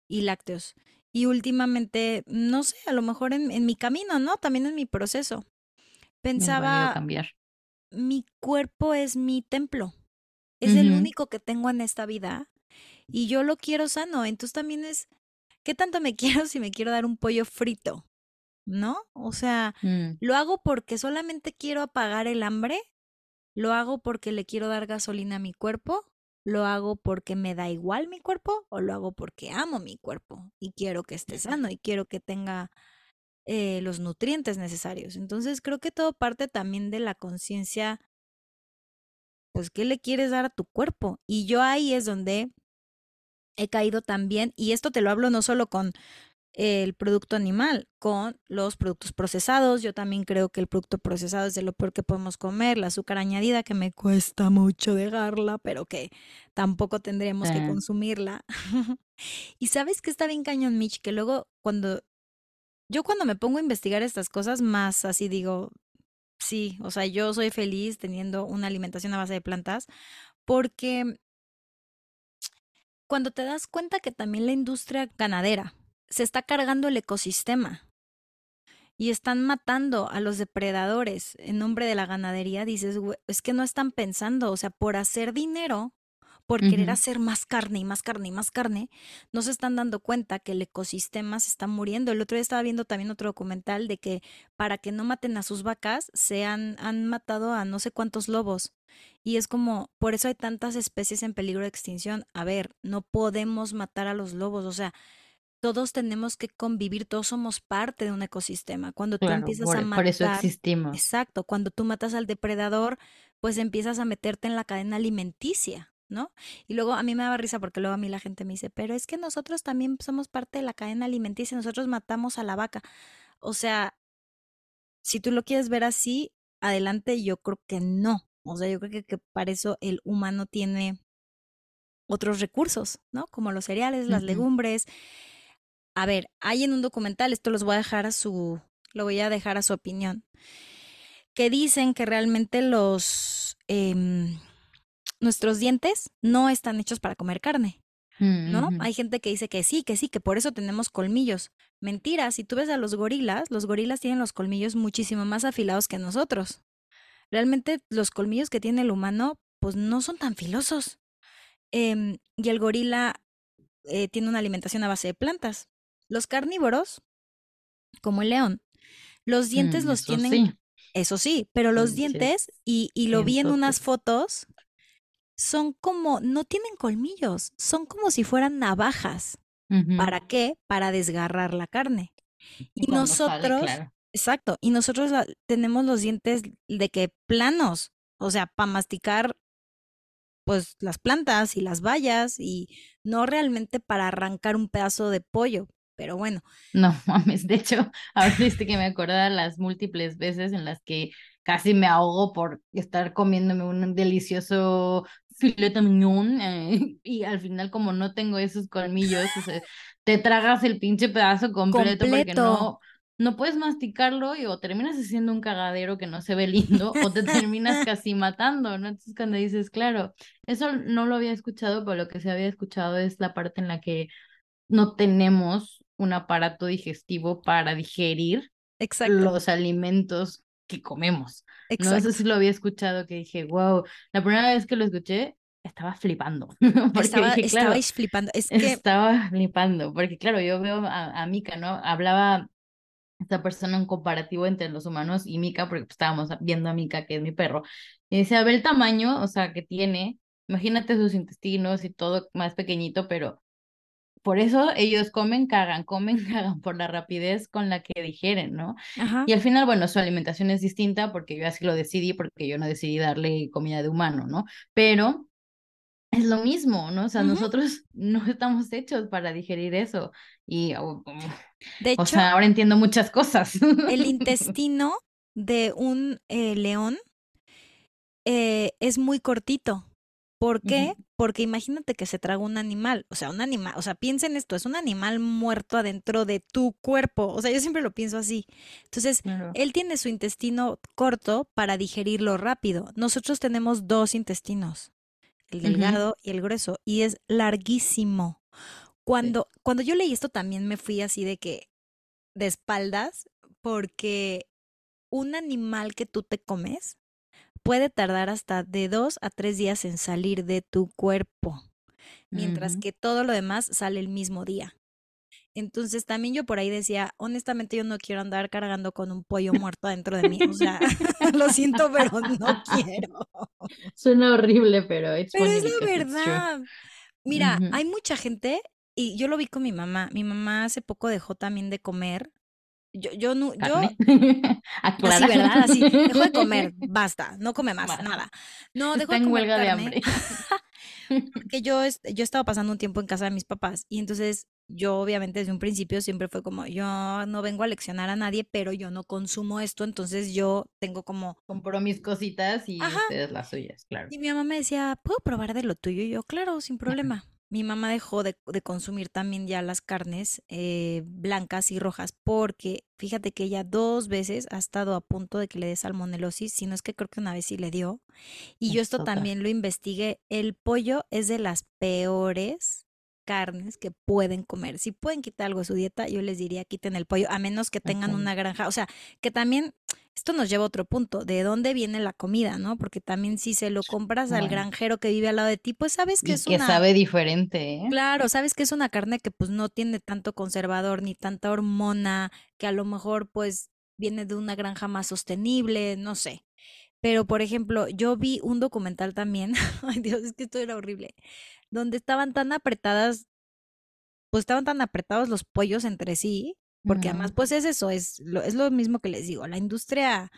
y lácteos. Y últimamente, no sé, a lo mejor en, en mi camino, ¿no? También en mi proceso. Pensaba, cambiar. mi cuerpo es mi templo. Es el único que tengo en esta vida y yo lo quiero sano. Entonces también es, ¿qué tanto me quiero si me quiero dar un pollo frito? ¿No? O sea, mm. ¿lo hago porque solamente quiero apagar el hambre? ¿Lo hago porque le quiero dar gasolina a mi cuerpo? ¿Lo hago porque me da igual mi cuerpo o lo hago porque amo mi cuerpo y quiero que esté sano y quiero que tenga eh, los nutrientes necesarios? Entonces creo que todo parte también de la conciencia, pues, ¿qué le quieres dar a tu cuerpo? Y yo ahí es donde he caído también, y esto te lo hablo no solo con el producto animal con los productos procesados. Yo también creo que el producto procesado es de lo peor que podemos comer, la azúcar añadida que me cuesta mucho dejarla, pero que tampoco tendremos que consumirla. y sabes que está bien cañón, Mitch, que luego cuando yo cuando me pongo a investigar estas cosas más así digo, sí, o sea, yo soy feliz teniendo una alimentación a base de plantas porque cuando te das cuenta que también la industria ganadera se está cargando el ecosistema y están matando a los depredadores en nombre de la ganadería, dices, es que no están pensando, o sea, por hacer dinero, por querer hacer más carne y más carne y más carne, no se están dando cuenta que el ecosistema se está muriendo. El otro día estaba viendo también otro documental de que para que no maten a sus vacas, se han, han matado a no sé cuántos lobos. Y es como, por eso hay tantas especies en peligro de extinción. A ver, no podemos matar a los lobos, o sea, todos tenemos que convivir, todos somos parte de un ecosistema. Cuando tú empiezas a matar, por eso existimos. exacto, cuando tú matas al depredador, pues empiezas a meterte en la cadena alimenticia, ¿no? Y luego a mí me daba risa porque luego a mí la gente me dice, pero es que nosotros también somos parte de la cadena alimenticia, nosotros matamos a la vaca. O sea, si tú lo quieres ver así, adelante, yo creo que no. O sea, yo creo que, que para eso el humano tiene otros recursos, ¿no? Como los cereales, las legumbres, a ver, hay en un documental, esto los voy a dejar a su, lo voy a dejar a su opinión, que dicen que realmente los, em, nuestros dientes no están hechos para comer carne. ¿No? Hay gente que dice que sí, que sí, que por eso tenemos colmillos. Mentira, si tú ves a los gorilas, los gorilas tienen los colmillos muchísimo más afilados que nosotros. Realmente los colmillos que tiene el humano, pues no son tan filosos. Em, y el gorila eh, tiene una alimentación a base de plantas. Los carnívoros, como el león, los dientes mm, los tienen, eso sí, pero los dientes, y, y lo vi en unas fotos, son como, no tienen colmillos, son como si fueran navajas. ¿Para qué? Para desgarrar la carne. Y sale, nosotros, claro. exacto, y nosotros la- tenemos los dientes de que planos, o sea, para masticar pues las plantas y las bayas y no realmente para arrancar un pedazo de pollo. Pero bueno, No mames, de hecho, ahorita viste que me acordaba las múltiples veces en las que casi me ahogo por estar comiéndome un delicioso filete mignon eh, y al final como no tengo esos colmillos, o sea, te tragas el pinche pedazo completo, porque completo. no, no puedes masticarlo y o terminas haciendo un cagadero que no se ve lindo o te terminas casi matando, ¿no? Entonces cuando dices, claro, eso no lo había escuchado, pero lo que se había escuchado es la parte en la que no tenemos un aparato digestivo para digerir Exacto, los alimentos que comemos. No, eso exacto. sí lo había escuchado que dije, wow, la primera vez que lo escuché estaba flipando, porque Estaba, dije, claro, estabais flipando. Es que, estaba flipando, porque claro, yo veo a, a Mika, ¿no? Hablaba esta persona un comparativo entre los humanos y Mika, porque pues, estábamos viendo a Mika, que es mi perro, y dice, a ver el tamaño, o sea, que tiene, imagínate sus intestinos y todo más pequeñito, pero por eso ellos comen, cagan, comen, cagan por la rapidez con la que digieren, ¿no? ajá, Y al final, bueno, su alimentación es distinta porque yo así lo decidí, porque yo no decidí darle comida de humano, ¿no? Pero es lo mismo, ¿no? O sea, nosotros no estamos hechos para digerir eso. Y, o, De o sea, ahora entiendo muchas cosas. el intestino de un eh, león eh, es muy cortito. ¿Por qué? Porque imagínate que se traga un animal, o sea, un animal, o sea, piensa en esto, es un animal muerto adentro de tu cuerpo, o sea, yo siempre lo pienso así. Entonces, él tiene su intestino corto para digerirlo rápido. Nosotros tenemos dos intestinos, el delgado y el grueso, y es larguísimo. sí. Cuando, cuando yo leí esto también me fui así de que, de espaldas, porque un animal que tú te comes puede tardar hasta de dos a tres días en salir de tu cuerpo, mientras que todo lo demás sale el mismo día. Entonces también yo por ahí decía, honestamente yo no quiero andar cargando con un pollo muerto adentro de mí, o sea, lo siento, pero no quiero. Suena horrible, pero es la verdad. Mira, hay mucha gente, y yo lo vi con mi mamá, mi mamá hace poco dejó también de comer. Yo, yo no, yo Carne. Así. ¿verdad? Así, dejó de comer, basta, no come más, nada. No, Está de en comer huelga de hambre. porque yo, yo estaba pasando un tiempo en casa de mis papás y entonces yo obviamente desde un principio siempre fue como, yo no vengo a leccionar a nadie, pero yo no consumo esto, entonces yo tengo como, Compró mis cositas y ajá, ustedes las suyas, claro. y mi mamá me decía, ¿puedo probar de lo tuyo? Y yo, claro, sin problema. Mi mamá dejó de, de consumir también ya las carnes eh, blancas y rojas porque fíjate que ella dos veces ha estado a punto de que le dé salmonelosis, si no es que creo que una vez sí le dio. Y yo Es esto también lo investigué. El pollo es de las peores carnes que pueden comer. Si pueden quitar algo de su dieta, yo les diría quiten el pollo, a menos que tengan una granja. O sea, que también esto nos lleva a otro punto, de dónde viene la comida, ¿no? Porque también si se lo compras al granjero que vive al lado de ti, pues sabes que y es que una, sabe diferente, ¿eh? claro, sabes que es una carne que pues no tiene tanto conservador ni tanta hormona, que a lo mejor pues viene de una granja más sostenible, no sé. Pero, por ejemplo, yo vi un documental también, ay Dios, es que esto era horrible, donde estaban tan apretadas, pues estaban tan apretados los pollos entre sí, porque además pues es eso, es lo, es lo mismo que les digo, la industria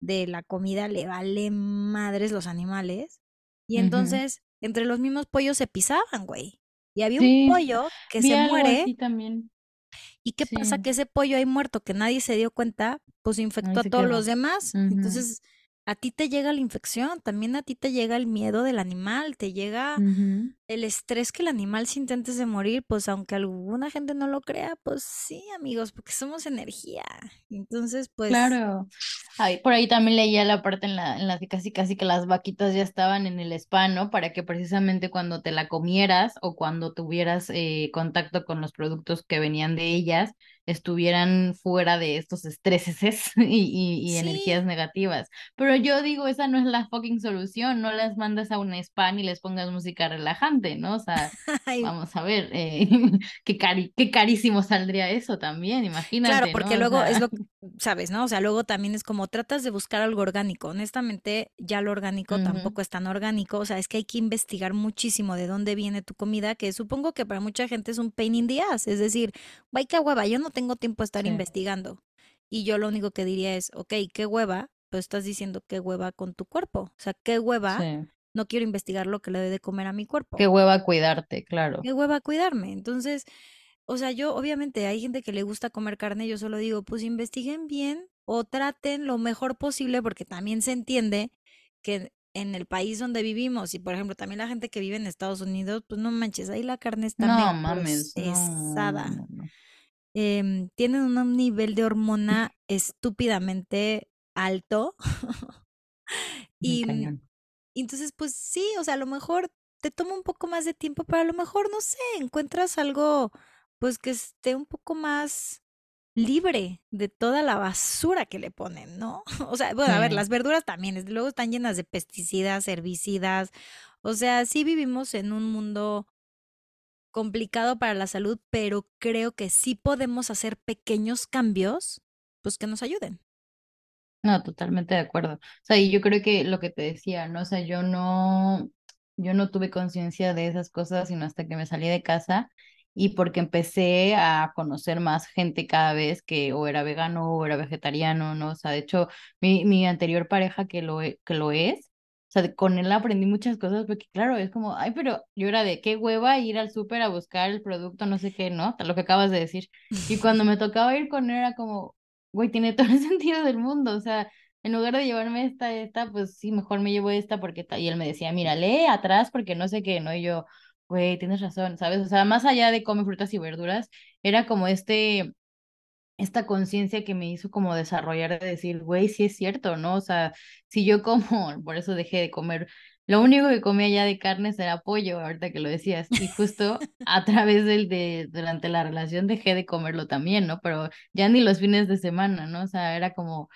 de la comida le vale madres los animales, y entonces entre los mismos pollos se pisaban, güey. Y había un pollo que se muere, también. ¿y qué pasa? Que ese pollo ahí muerto que nadie se dio cuenta, pues infectó ahí a todos quedó. los demás. Entonces, a ti te llega la infección, también a ti te llega el miedo del animal, te llega el estrés que el animal siente antes de morir, pues aunque alguna gente no lo crea, pues sí, amigos, porque somos energía. Entonces, pues, Claro. Ay, por ahí también leía la parte en la, en la que casi casi que las vaquitas ya estaban en el spa, ¿no? Para que precisamente cuando te la comieras o cuando tuvieras eh, contacto con los productos que venían de ellas, estuvieran fuera de estos estreses y, y, y energías negativas. Pero yo digo, esa no es la fucking solución, no las mandas a un spa ni les pongas música relajante, ¿no? O sea, ay, vamos a ver, eh, qué cari qué carísimo saldría eso también, claro, imagínate, porque ¿no? O luego es lo, sabes, ¿no? O sea, luego también es como tratas de buscar algo orgánico. Honestamente, ya lo orgánico tampoco es tan orgánico. O sea, es que hay que investigar muchísimo de dónde viene tu comida, que supongo que para mucha gente es un pain in the ass. Es decir, vaya qué hueva, yo no tengo tiempo de estar Sí, investigando. Y yo lo único que diría es, ok, qué hueva, pues estás diciendo qué hueva con tu cuerpo. O sea, qué hueva, sí. no quiero investigar lo que le doy de comer a mi cuerpo. Qué hueva cuidarte, claro. Qué hueva cuidarme. Entonces, o sea, yo obviamente hay gente que le gusta comer carne, yo solo digo, pues investiguen bien o traten lo mejor posible porque también se entiende que en el país donde vivimos y por ejemplo también la gente que vive en Estados Unidos, pues no manches, ahí la carne está No mames, no, no, procesada. no, no. Em, tienen un nivel de hormona estúpidamente alto Muy y mm, y entonces pues sí, o sea, a lo mejor te toma un poco más de tiempo, pero a lo mejor, no sé, encuentras algo pues que esté un poco más libre de toda la basura que le ponen, ¿no? O sea, bueno, a ver, las verduras también, desde luego están llenas de pesticidas, herbicidas. O sea, sí vivimos en un mundo complicado para la salud, pero creo que sí podemos hacer pequeños cambios, pues que nos ayuden. No, totalmente de acuerdo. O sea, y yo creo que lo que te decía, ¿no? O sea, yo no, yo no tuve conciencia de esas cosas sino hasta que me salí de casa y porque empecé a conocer más gente cada vez que o era vegano o era vegetariano, ¿no? O sea, de hecho, mi, mi anterior pareja que lo, e- que lo es, o sea, con él aprendí muchas cosas porque claro, es como, ay, pero yo era de qué hueva ir al súper a buscar el producto, no sé qué, ¿no? Lo que acabas de decir. Y cuando me tocaba ir con él era como güey, tiene todo el sentido del mundo, o sea, en lugar de llevarme esta, esta, pues sí, mejor me llevo esta porque, y él me decía, mira, lee atrás porque no sé qué, ¿no? Y yo, güey, tienes razón, ¿sabes? O sea, más allá de comer frutas y verduras, era como este, esta conciencia que me hizo como desarrollar de decir, güey, sí es cierto, ¿no? O sea, si yo como, por eso dejé de comer, lo único que comía ya de carnes era pollo, ahorita que lo decías, y justo a través del de, durante la relación dejé de comerlo también, ¿no? Pero ya ni los fines de semana, ¿no? O sea, era como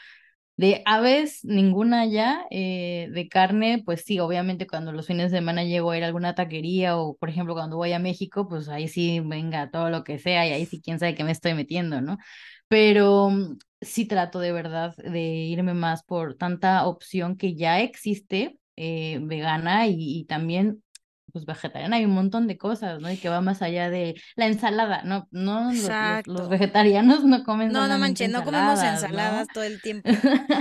de aves, ninguna ya, eh, de carne, pues sí, obviamente cuando los fines de semana llego a ir a alguna taquería o, por ejemplo, cuando voy a México, pues ahí sí, venga, todo lo que sea y ahí sí, quién sabe qué me estoy metiendo, ¿no? Pero mm, sí trato de verdad de irme más por tanta opción que ya existe, eh, vegana y, y también... Pues vegetariana, hay un montón de cosas, ¿no? Y que va más allá de la ensalada, ¿no? No, los, los, los Exacto. vegetarianos no comen No, no manches, no comemos ensaladas, todo el tiempo.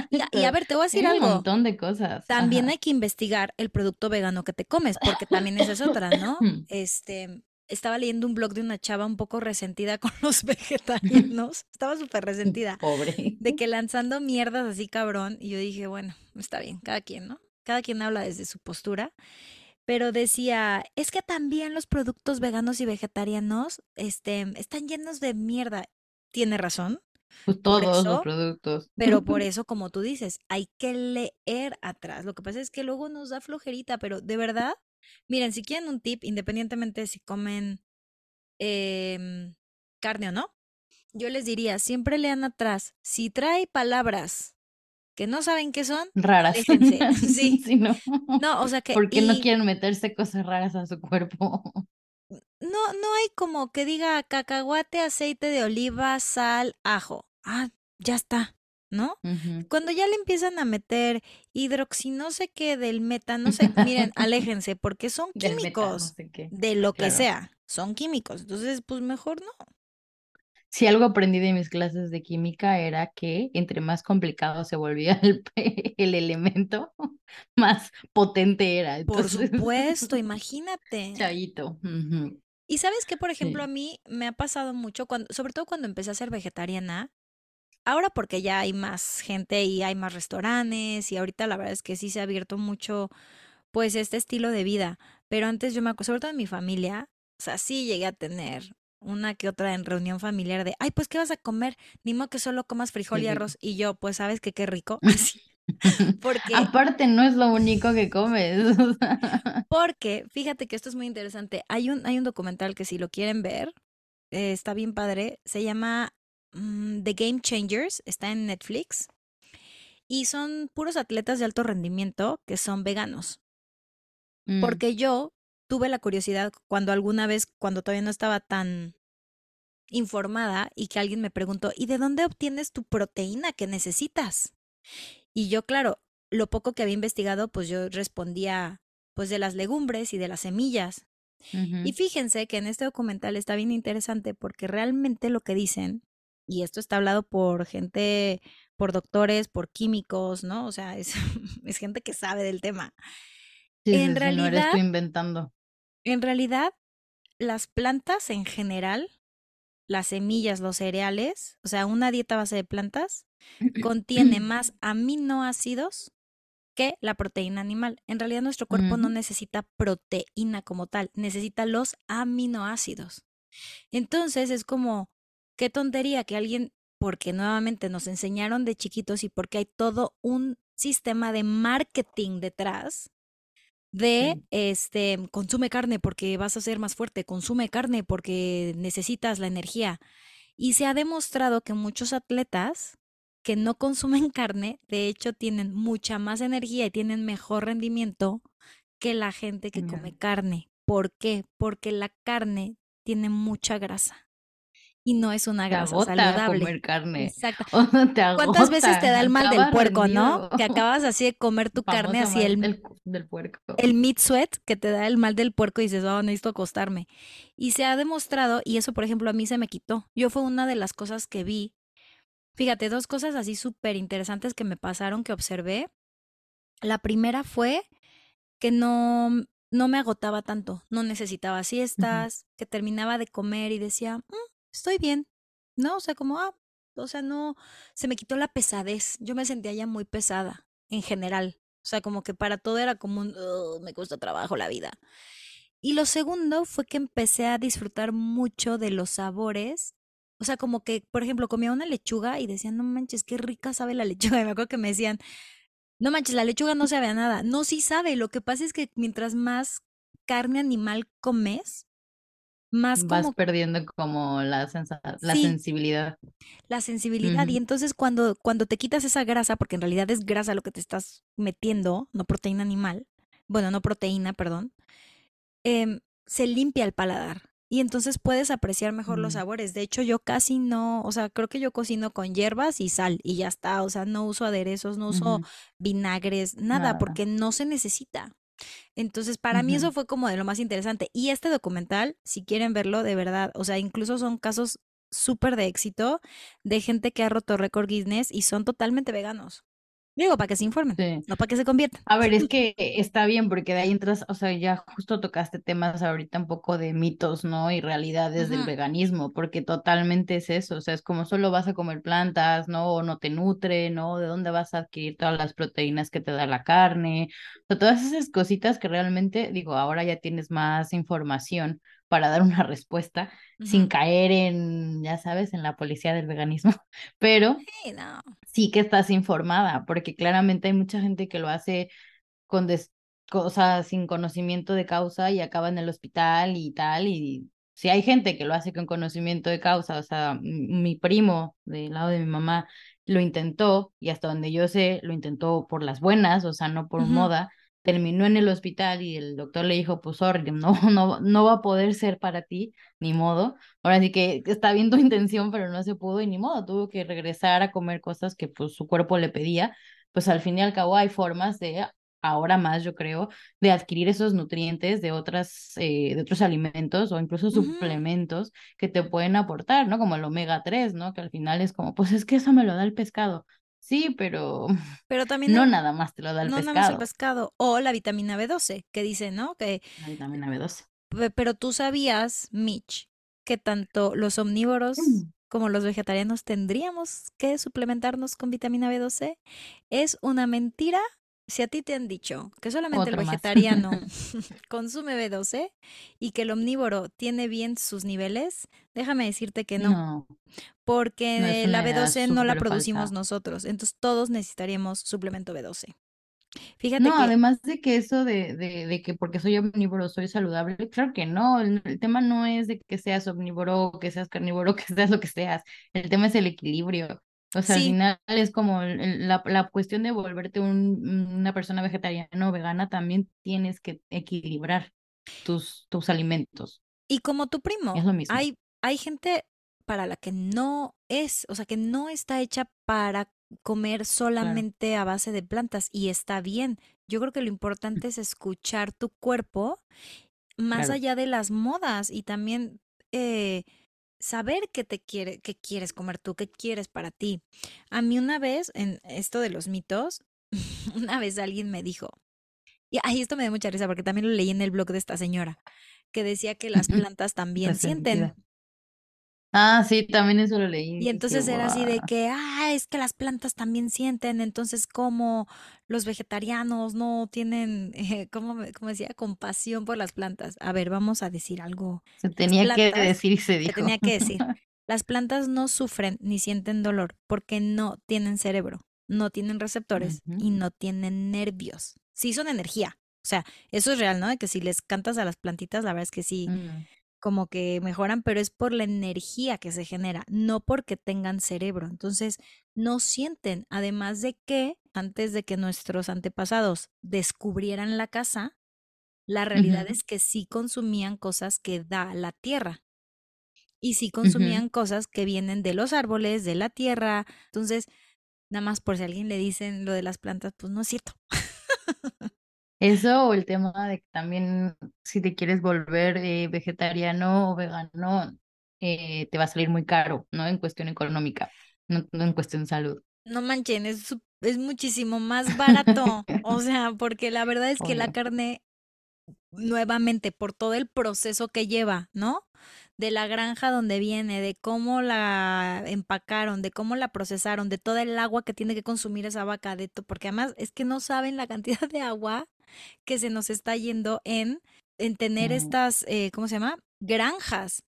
Y a, y a Pero ver, te voy a decir hay un algo. montón de cosas. También Ajá. hay que investigar el producto vegano que te comes, porque también esa es otra, ¿no? Este, estaba leyendo un blog de una chava un poco resentida con los vegetarianos. Estaba súper resentida Pobre. de que lanzando mierdas así cabrón. Y yo dije, bueno, está bien, cada quien, ¿no? Cada quien habla desde su postura. Pero decía, es que también los productos veganos y vegetarianos, este, están llenos de mierda. Tiene razón. Pues todos los productos. pero por eso, como tú dices, hay que leer atrás. Lo que pasa es que luego nos da flojerita, pero de verdad, miren, si quieren un tip, independientemente de si comen em, carne o no, yo les diría, siempre lean atrás. Si trae palabras que no saben qué son, Raras. Sí. Sí, no. No, o sea que, ¿Por qué no quieren meterse cosas raras a su cuerpo? no, no hay como que diga cacahuate, aceite de oliva, sal, ajo. Ah, ya está, ¿no? Cuando ya le empiezan a meter hidroxi no sé qué del meta, no sé, miren, aléjense porque son Del meta, no químicos sé de lo que sea, son químicos. Entonces, pues mejor no. Si algo aprendí de mis clases de química era que entre más complicado se volvía el, el elemento, más potente era. Por supuesto, imagínate. chavito. ujú, Y sabes que, por ejemplo, a mí me ha pasado mucho, cuando, sobre todo cuando empecé a ser vegetariana, ahora porque ya hay más gente y hay más restaurantes y ahorita la verdad es que sí se ha abierto mucho, pues, este estilo de vida. Pero antes yo me acuerdo, sobre todo en mi familia, o sea, sí llegué a tener una que otra en reunión familiar de, ay, pues, ¿qué vas a comer? Ni modo que solo comas frijol y arroz. Y yo, pues, ¿sabes qué? Qué rico. Así. Porque, Aparte, no es lo único que comes. porque, fíjate que esto es muy interesante. Hay un, hay un documental que si lo quieren ver, eh, está bien padre. Se llama mm, The Game Changers, está en Netflix. Y son puros atletas de alto rendimiento que son veganos. Mm, Porque yo tuve la curiosidad cuando alguna vez, cuando todavía no estaba tan informada y que alguien me preguntó, ¿y de dónde obtienes tu proteína que necesitas? Y yo, claro, lo poco que había investigado, pues yo respondía pues de las legumbres y de las semillas. Y fíjense que en este documental está bien interesante porque realmente lo que dicen, y esto está hablado por gente, por doctores, por químicos, ¿no? O sea, es, es gente que sabe del tema. en realidad, no eres inventando. En realidad, las plantas en general, las semillas, los cereales, o sea, una dieta base de plantas, contiene más aminoácidos que la proteína animal. En realidad nuestro cuerpo no necesita proteína como tal, necesita los aminoácidos. Entonces es como, qué tontería que alguien, porque nuevamente nos enseñaron de chiquitos y porque hay todo un sistema de marketing detrás de este consume carne porque vas a ser más fuerte, consume carne porque necesitas la energía. Y se ha demostrado que muchos atletas que no consumen carne, de hecho, tienen mucha más energía y tienen mejor rendimiento que la gente que come carne. ¿Por qué? Porque la carne tiene mucha grasa y no es una grasa saludable. comer carne. Exacto. ¿Cuántas veces te da el mal del puerco, no? Que acabas así de comer tu carne así el del, puerco. El meat sweat que te da el mal del puerco y dices, "Oh, necesito acostarme." Y se ha demostrado y eso, por ejemplo, a mí se me quitó. Yo fue una de las cosas que vi Fíjate, dos cosas así súper interesantes que me pasaron, que observé. La primera fue que no, no me agotaba tanto, no necesitaba siestas, que terminaba de comer y decía, mm, estoy bien, ¿no? O sea, como, ah, o sea, no, se me quitó la pesadez, yo me sentía ya muy pesada en general, o sea, como que para todo era como un, me cuesta trabajo la vida. Y lo segundo fue que empecé a disfrutar mucho de los sabores o sea, como que, por ejemplo, comía una lechuga y decían, no manches, qué rica sabe la lechuga. Y me acuerdo que me decían, no manches, la lechuga no sabe a nada. No, sí sabe. Lo que pasa es que mientras más carne animal comes, más vas perdiendo como la, la sensibilidad. La sensibilidad. Y entonces cuando, cuando te quitas esa grasa, porque en realidad es grasa lo que te estás metiendo, no proteína animal, bueno, no proteína, perdón, eh, se limpia el paladar y entonces puedes apreciar mejor los mm. sabores. De hecho, yo casi no, o sea, creo que yo cocino con hierbas y sal y ya está, o sea, no uso aderezos, no uso vinagres, nada, porque no se necesita. Entonces, para mí eso fue como de lo más interesante. Y este documental, si quieren verlo, de verdad, o sea, incluso son casos súper de éxito de gente que ha roto récord Guinness y son totalmente veganos. Digo, para que se informen, no para que se conviertan. A ver, es que está bien, porque de ahí entras, o sea, ya justo tocaste temas ahorita un poco de mitos, ¿no? Y realidades del veganismo, porque totalmente es eso, o sea, es como solo vas a comer plantas, ¿no? O no te nutre, ¿no? ¿De dónde vas a adquirir todas las proteínas que te da la carne? O sea, todas esas cositas que realmente, digo, ahora ya tienes más información para dar una respuesta sin caer en, ya sabes, en la policía del veganismo, pero sí, que estás informada, porque claramente hay mucha gente que lo hace con, des o sin conocimiento de causa y acaba en el hospital y tal, y si hay gente que lo hace con conocimiento de causa, o sea, mi primo del lado de mi mamá lo intentó y hasta donde yo sé, lo intentó por las buenas, o sea, no por moda, terminó en el hospital y el doctor le dijo, pues sorry, no, no, no va a poder ser para ti, ni modo. Ahora sí que está bien tu intención, pero no se pudo y ni modo, tuvo que regresar a comer cosas que pues su cuerpo le pedía. Pues al fin y al cabo hay formas de, ahora más yo creo, de adquirir esos nutrientes de otras, eh, de otros alimentos o incluso suplementos que te pueden aportar, ¿no? Como el omega 3, ¿no? Que al final es como, pues es que eso me lo da el pescado. Sí, pero, pero también no nada más te lo da el no pescado. Nada más el pescado. O la vitamina B12, que dice, ¿no? Que, la vitamina B12. Pero tú sabías, Mitch, que tanto los omnívoros mm. como los vegetarianos tendríamos que suplementarnos con vitamina B12. Es una mentira si a ti te han dicho que solamente el vegetariano consume B12 y que el omnívoro tiene bien sus niveles, déjame decirte que no. porque la B12 no la producimos nosotros. Entonces todos necesitaríamos suplemento B12. Fíjate no, además de que eso de, de, de, que porque soy omnívoro soy saludable, claro que no, el, tema no es de que seas omnívoro, que seas carnívoro, que seas lo que seas, el tema es el equilibrio. O sea, al final es como la, la cuestión de volverte un, una persona vegetariana o vegana, también tienes que equilibrar tus, tus alimentos. Y como tu primo, es lo mismo. Hay, hay gente, para la que no es, o sea, que no está hecha para comer claro. solamente a base de plantas y está bien. Yo creo que lo importante es escuchar tu cuerpo más Claro. allá de las modas y también eh, saber qué te quiere, qué quieres comer tú, qué quieres para ti. A mí una vez, en esto de los mitos, una vez alguien me dijo, y ahí esto me dio mucha risa porque también lo leí en el blog de esta señora, que decía que las plantas también sienten. Ah, sí, también eso lo leí. Y dije, entonces era así de que, ah, es que las plantas también sienten, entonces como los vegetarianos no tienen, eh, ¿cómo, me- cómo decía? Compasión por las plantas. A ver, vamos a decir algo. Se tenía que decir y se se dijo. tenía que decir, las plantas no sufren ni sienten dolor porque no tienen cerebro, no tienen receptores y no tienen nervios. Sí son energía. O sea, eso es real, ¿no? De que si les cantas a las plantitas, la verdad es que sí, Mm, como que mejoran, pero es por la energía que se genera, no porque tengan cerebro. Entonces, no sienten, además de que antes de que nuestros antepasados descubrieran la casa, la realidad es que sí consumían cosas que da la tierra y sí consumían cosas que vienen de los árboles, de la tierra. Entonces, nada más por si a alguien le dicen lo de las plantas, pues no es cierto. Eso o el tema de que también si te quieres volver eh, vegetariano o vegano, eh, te va a salir muy caro, ¿no? En cuestión económica, no, no en cuestión de salud. No manchen, es, es muchísimo más barato. O sea, porque la verdad es que la carne nuevamente por todo el proceso que lleva, ¿no? De la granja donde viene, de cómo la empacaron, de cómo la procesaron, de toda el agua que tiene que consumir esa vaca, de porque además es que no saben la cantidad de agua que se nos está yendo en, en tener estas, eh, ¿cómo se llama? Granjas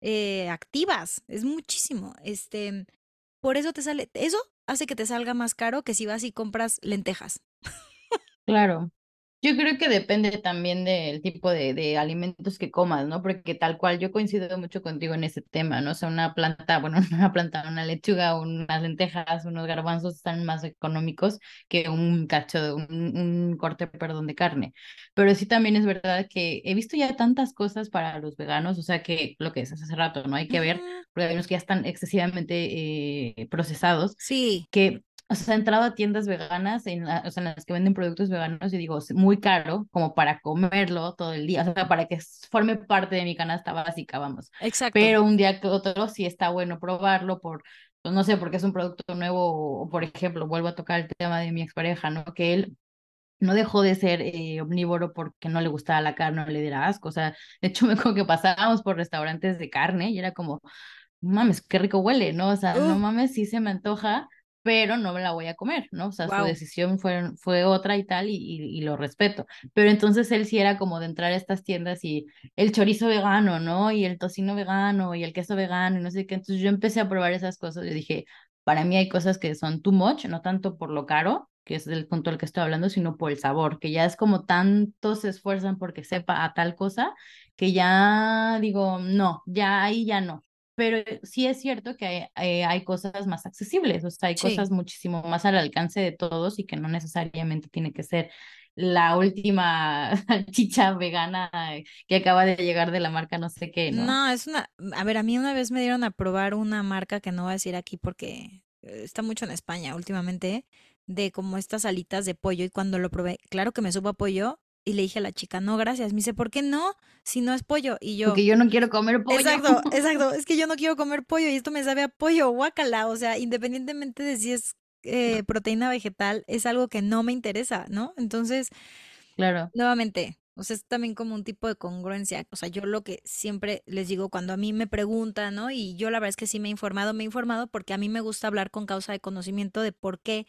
eh, activas. Es muchísimo. Este, por eso te sale, eso hace que te salga más caro que si vas y compras lentejas. Claro. Yo creo que depende también del tipo de, de alimentos que comas, ¿no? Porque tal cual yo coincido mucho contigo en ese tema, ¿no? O sea, una planta, bueno, no una planta, una lechuga, unas lentejas, unos garbanzos están más económicos que un cacho de un, un corte, perdón, de carne. Pero sí también es verdad que he visto ya tantas cosas para los veganos, o sea, que lo que es hace rato, ¿no? Hay que ver, porque hay unos que ya están excesivamente eh, procesados Sí, que, o sea, he entrado a tiendas veganas, en, la- o sea, en las que venden productos veganos y digo, es muy caro como para comerlo todo el día, o sea, para que forme parte de mi canasta básica, vamos. exacto. Pero un día que otro sí está bueno probarlo por, pues, no sé, porque es un producto nuevo, o por ejemplo, vuelvo a tocar el tema de mi expareja, ¿no? Que él no dejó de ser eh, omnívoro porque no le gustaba la carne, no le diera asco, o sea, de hecho me acuerdo que pasábamos por restaurantes de carne y era como mames, qué rico huele, ¿no? O sea, no Uh, mames, sí se me antoja, pero no me la voy a comer, ¿no? O sea, su decisión fue, fue otra y tal, y, y, y lo respeto. Pero entonces él sí era como de entrar a estas tiendas y el chorizo vegano, ¿no? Y el tocino vegano y el queso vegano y no sé qué. Entonces yo empecé a probar esas cosas y dije, para mí hay cosas que son too much, no tanto por lo caro, que es el punto del que estoy hablando, sino por el sabor, que ya es como tanto se esfuerzan porque sepa a tal cosa, que ya digo, no, ya ahí ya no pero sí es cierto que hay, eh, hay cosas más accesibles, o sea, hay Sí. cosas muchísimo más al alcance de todos y que no necesariamente tiene que ser la última chicha vegana que acaba de llegar de la marca no sé qué, ¿no? No, es una, a ver, a mí una vez me dieron a probar una marca que no voy a decir aquí porque eh, está mucho en España últimamente, de como estas alitas de pollo y cuando lo probé, claro que me supo a pollo y le dije a la chica, no, gracias. Me dice, ¿por qué no? Si no es pollo. Y yo, Porque yo no quiero comer pollo. exacto, exacto, es que yo no quiero comer pollo y esto me sabe a pollo, guácala. O sea, independientemente de si es eh, proteína vegetal, es algo que no me interesa, ¿no? Entonces, Claro, Nuevamente, o sea, es también como un tipo de congruencia. O sea, yo lo que siempre les digo cuando a mí me preguntan, ¿no? Y yo la verdad es que sí me he informado, me he informado porque a mí me gusta hablar con causa de conocimiento de por qué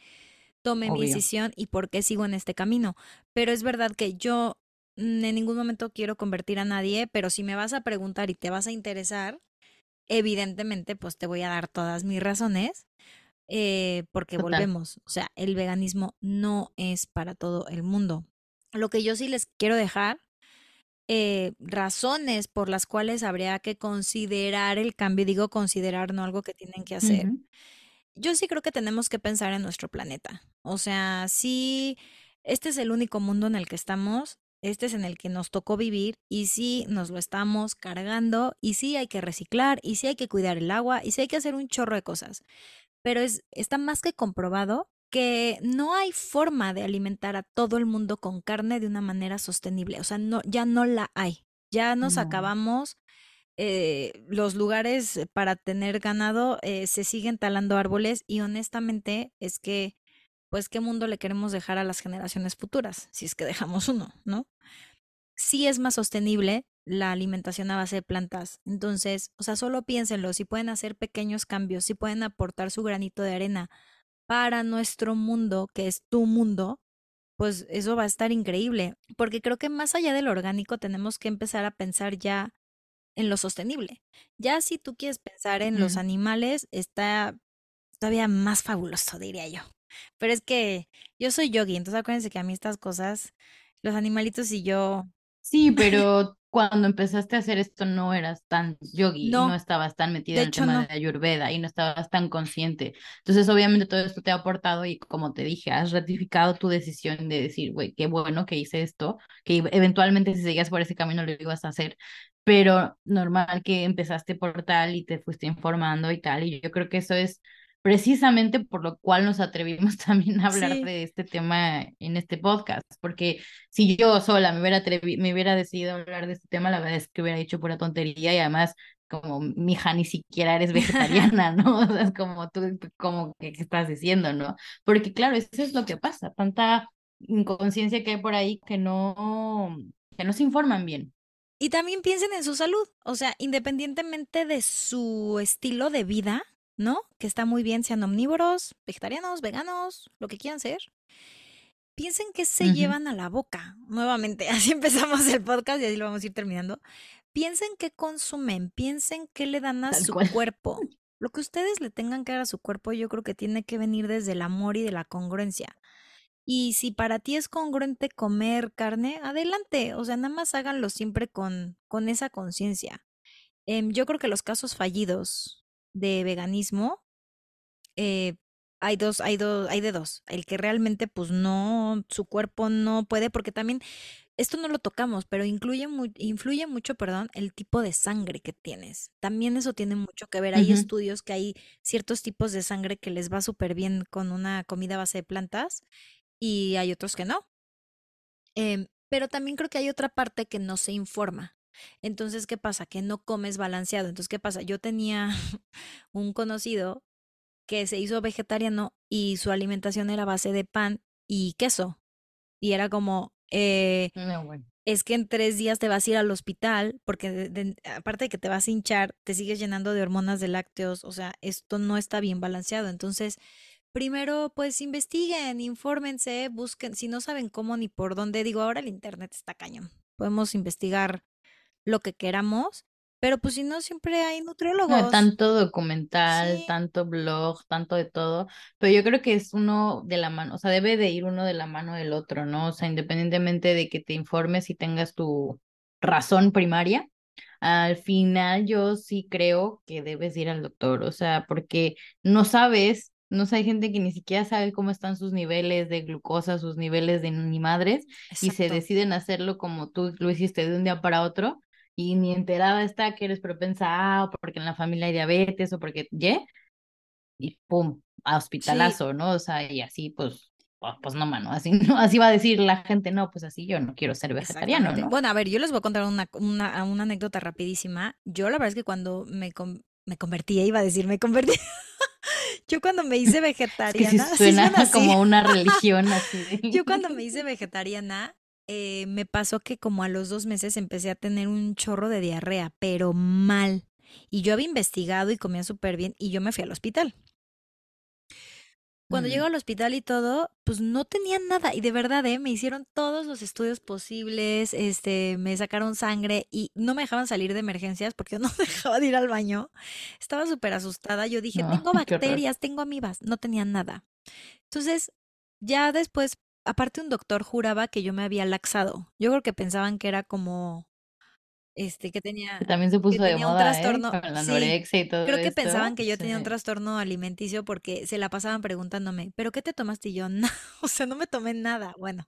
tomé mi decisión y por qué sigo en este camino. Pero es verdad que yo mm, en ningún momento quiero convertir a nadie, pero si me vas a preguntar y te vas a interesar, evidentemente, pues te voy a dar todas mis razones. eh, porque total. volvemos, o sea, el veganismo no es para todo el mundo. Lo que yo sí les quiero dejar eh, razones por las cuales habría que considerar el cambio, digo considerar, no algo que tienen que hacer. Yo sí creo que tenemos que pensar en nuestro planeta. O sea, sí, este es el único mundo en el que estamos. este es en el que nos tocó vivir y sí nos lo estamos cargando y sí hay que reciclar y sí hay que cuidar el agua y sí hay que hacer un chorro de cosas. Pero es, está más que comprobado que no hay forma de alimentar a todo el mundo con carne de una manera sostenible. O sea, no, ya no la hay. Ya nos acabamos eh, los lugares para tener ganado, eh, se siguen talando árboles y honestamente es que, pues, ¿qué mundo le queremos dejar a las generaciones futuras? Si es que dejamos uno, ¿no? Sí es más sostenible la alimentación a base de plantas. Entonces, o sea, solo piénsenlo, si pueden hacer pequeños cambios, si pueden aportar su granito de arena para nuestro mundo, que es tu mundo, pues eso va a estar increíble, porque creo que más allá del orgánico tenemos que empezar a pensar ya en lo sostenible. Ya si tú quieres pensar en los animales, está todavía más fabuloso, diría yo. Pero es que yo soy yogi, entonces acuérdense que a mí estas cosas, los animalitos y yo... Sí, pero cuando empezaste a hacer esto no eras tan yogi, no, no estabas tan metida en el tema de Ayurveda y no estabas tan consciente. Entonces, obviamente todo esto te ha aportado y como te dije, has ratificado tu decisión de decir, güey, qué bueno que hice esto, que eventualmente si seguías por ese camino lo ibas a hacer, pero normal que empezaste por tal y te fuiste informando y tal, y yo creo que eso es precisamente por lo cual nos atrevimos también a hablar de este tema en este podcast, porque si yo sola me hubiera, me hubiera decidido hablar de este tema, la verdad es que hubiera dicho pura tontería y además como mi hija ni siquiera eres vegetariana, ¿no? O sea, es como tú, como que estás diciendo, ¿no? Porque claro, eso es lo que pasa, tanta inconsciencia que hay por ahí que no, que no se informan bien. Y también piensen en su salud, o sea, independientemente de su estilo de vida, ¿no? Que está muy bien, sean omnívoros, vegetarianos, veganos, lo que quieran ser. Piensen que se llevan a la boca. Nuevamente, así empezamos el podcast y así lo vamos a ir terminando. Piensen qué consumen, piensen qué le dan a su cuerpo. Lo que ustedes le tengan que dar a su cuerpo, yo creo que tiene que venir desde el amor y de la congruencia. Y si para ti es congruente comer carne, adelante. O sea, nada más háganlo siempre con, con esa conciencia. Em, yo creo que los casos fallidos de veganismo, eh, hay dos, hay dos, hay de dos. El que realmente, pues no, su cuerpo no puede, porque también, esto no lo tocamos, pero incluye influye mucho, perdón, el tipo de sangre que tienes. También eso tiene mucho que ver. Hay estudios que hay ciertos tipos de sangre que les va súper bien con una comida a base de plantas y hay otros que no. Em, pero también creo que hay otra parte que no se informa. Entonces, ¿qué pasa? Que no comes balanceado. Entonces, ¿qué pasa? Yo tenía un conocido que se hizo vegetariano y su alimentación era base de pan y queso. Y era como, eh, es que en tres días te vas a ir al hospital porque aparte de que te vas a hinchar, te sigues llenando de hormonas de lácteos. O sea, esto no está bien balanceado. Entonces, primero, pues investiguen, infórmense, busquen. Si no saben cómo ni por dónde, digo, ahora el Internet está cañón. Podemos investigar lo que queramos, pero pues si no, siempre hay nutriólogos. tanto documental, tanto blog, tanto de todo, pero yo creo que es uno de la mano, o sea, debe de ir uno de la mano del otro, ¿no? O sea, independientemente de que te informes y tengas tu razón primaria, al final yo sí creo que debes ir al doctor, o sea, porque no sabes no sé, hay gente que ni siquiera sabe cómo están sus niveles de glucosa, sus niveles de ni madres, y se deciden hacerlo como tú lo hiciste de un día para otro, y ni enterada está que eres propensa a, o porque en la familia hay diabetes, o porque, ¿ye? Y pum, a hospitalazo, ¿no? O sea, y así, pues, pues, pues no, mano, así, no, así va a decir la gente, no, pues así yo no quiero ser vegetariano, ¿no? Bueno, a ver, yo les voy a contar una, una, una anécdota rapidísima. Yo la verdad es que cuando me, me convertí, iba a decir, me convertí. Yo cuando me hice vegetariana. suena, como una religión así. Yo cuando me hice vegetariana, eh, me pasó que como a los dos meses empecé a tener un chorro de diarrea, pero mal. Y yo había investigado y comía súper bien y yo me fui al hospital. Cuando llego al hospital y todo, pues no tenía nada. Y de verdad, ¿eh? me hicieron todos los estudios posibles, este, me sacaron sangre y no me dejaban salir de emergencias porque yo no dejaba de ir al baño. Estaba súper asustada. Yo dije, tengo bacterias, tengo amibas. No tenía nada. Entonces, ya después, aparte un doctor juraba que yo me había laxado. Yo creo que pensaban que era como este, que tenía, también se puso de moda, un ¿eh? trastorno, la anorexia y todo Creo que pensaban que yo tenía un trastorno alimenticio porque se la pasaban preguntándome, ¿pero qué te tomaste? Y yo, no, o sea, no me tomé nada. Bueno,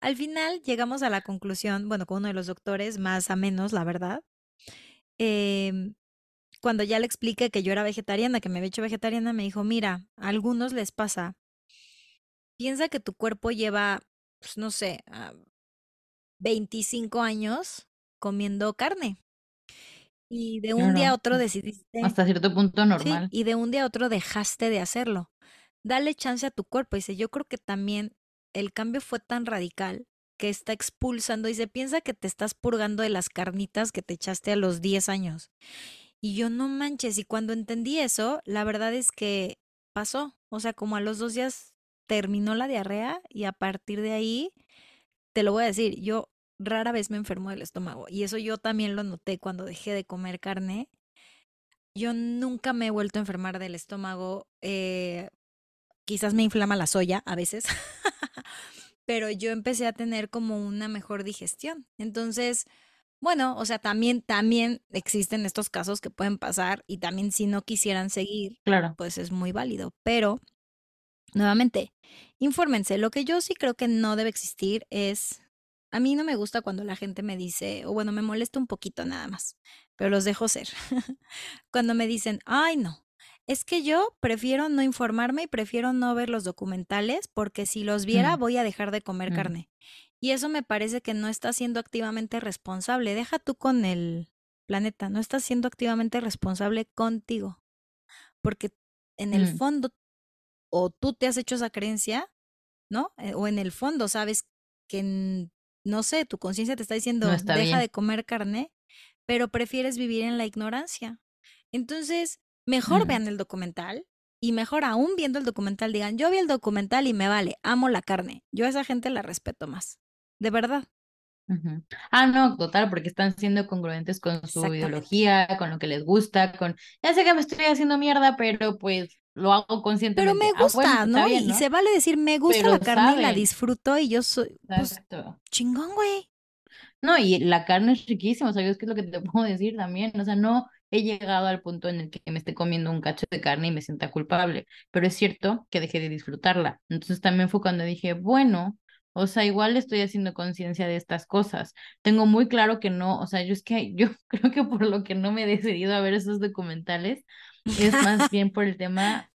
Al final llegamos a la conclusión, bueno, con uno de los doctores, más a menos, la verdad. em, cuando ya le expliqué que yo era vegetariana, que me había hecho vegetariana, me dijo, mira, a algunos les pasa. Piensa que tu cuerpo lleva, pues, no sé, ah, 25 años comiendo carne. Y de un día a otro decidiste, hasta cierto punto sí, normal. y de un día a otro dejaste de hacerlo. Dale chance a tu cuerpo. Dice, yo creo que también el cambio fue tan radical que está expulsando. Dice, piensa que te estás purgando de las carnitas que te echaste a los 10 años. Y yo no manches. Y cuando entendí eso, la verdad es que pasó. O sea, como a los dos días terminó la diarrea y a partir de ahí, te lo voy a decir, yo rara vez me enfermo del estómago. Y eso yo también lo noté cuando dejé de comer carne. Yo nunca me he vuelto a enfermar del estómago. eh, quizás me inflama la soya a veces, pero yo empecé a tener como una mejor digestión. Entonces, bueno, o sea, también, también existen estos casos que pueden pasar y también si no quisieran seguir, Claro, pues es muy válido. Pero, nuevamente, infórmense. Lo que yo sí creo que no debe existir es, a mí no me gusta cuando la gente me dice, o bueno, me molesta un poquito nada más, pero los dejo ser. Cuando me dicen, ay, no. Es que yo prefiero no informarme y prefiero no ver los documentales porque si los viera mm, voy a dejar de comer mm, carne. Y eso me parece que no estás siendo activamente responsable. Deja tú con el planeta, no estás siendo activamente responsable contigo. Porque en el mm, fondo, o tú te has hecho esa creencia, ¿no? Eh, O en el fondo sabes que, no sé, tu conciencia te está no diciendo, está deja bien. de comer carne, pero prefieres vivir en la ignorancia. Entonces, mejor Mm, vean el documental y mejor aún viendo el documental digan, yo vi el documental y me vale, amo la carne. Yo a esa gente la respeto más. De verdad. Ah, no, total, porque están siendo congruentes con su ideología, con lo que les gusta, con, ya sé que me estoy haciendo mierda, pero pues lo hago Pero conscientemente. me Ah, bueno, gusta, ¿no? bien, Y, se vale decir, me gusta la Pero carne y la disfruto y yo soy, pues, chingón, güey. No, y la carne es riquísima, ¿sabes qué es lo que te puedo decir también? O sea, no he llegado al punto en el que me esté comiendo un cacho de carne y me sienta culpable, pero es cierto que dejé de disfrutarla. Entonces también fue cuando dije, bueno, o sea, igual estoy haciendo conciencia de estas cosas. Tengo muy claro que no, o sea, yo es que yo creo que por lo que no me he decidido a ver esos documentales es más bien por el tema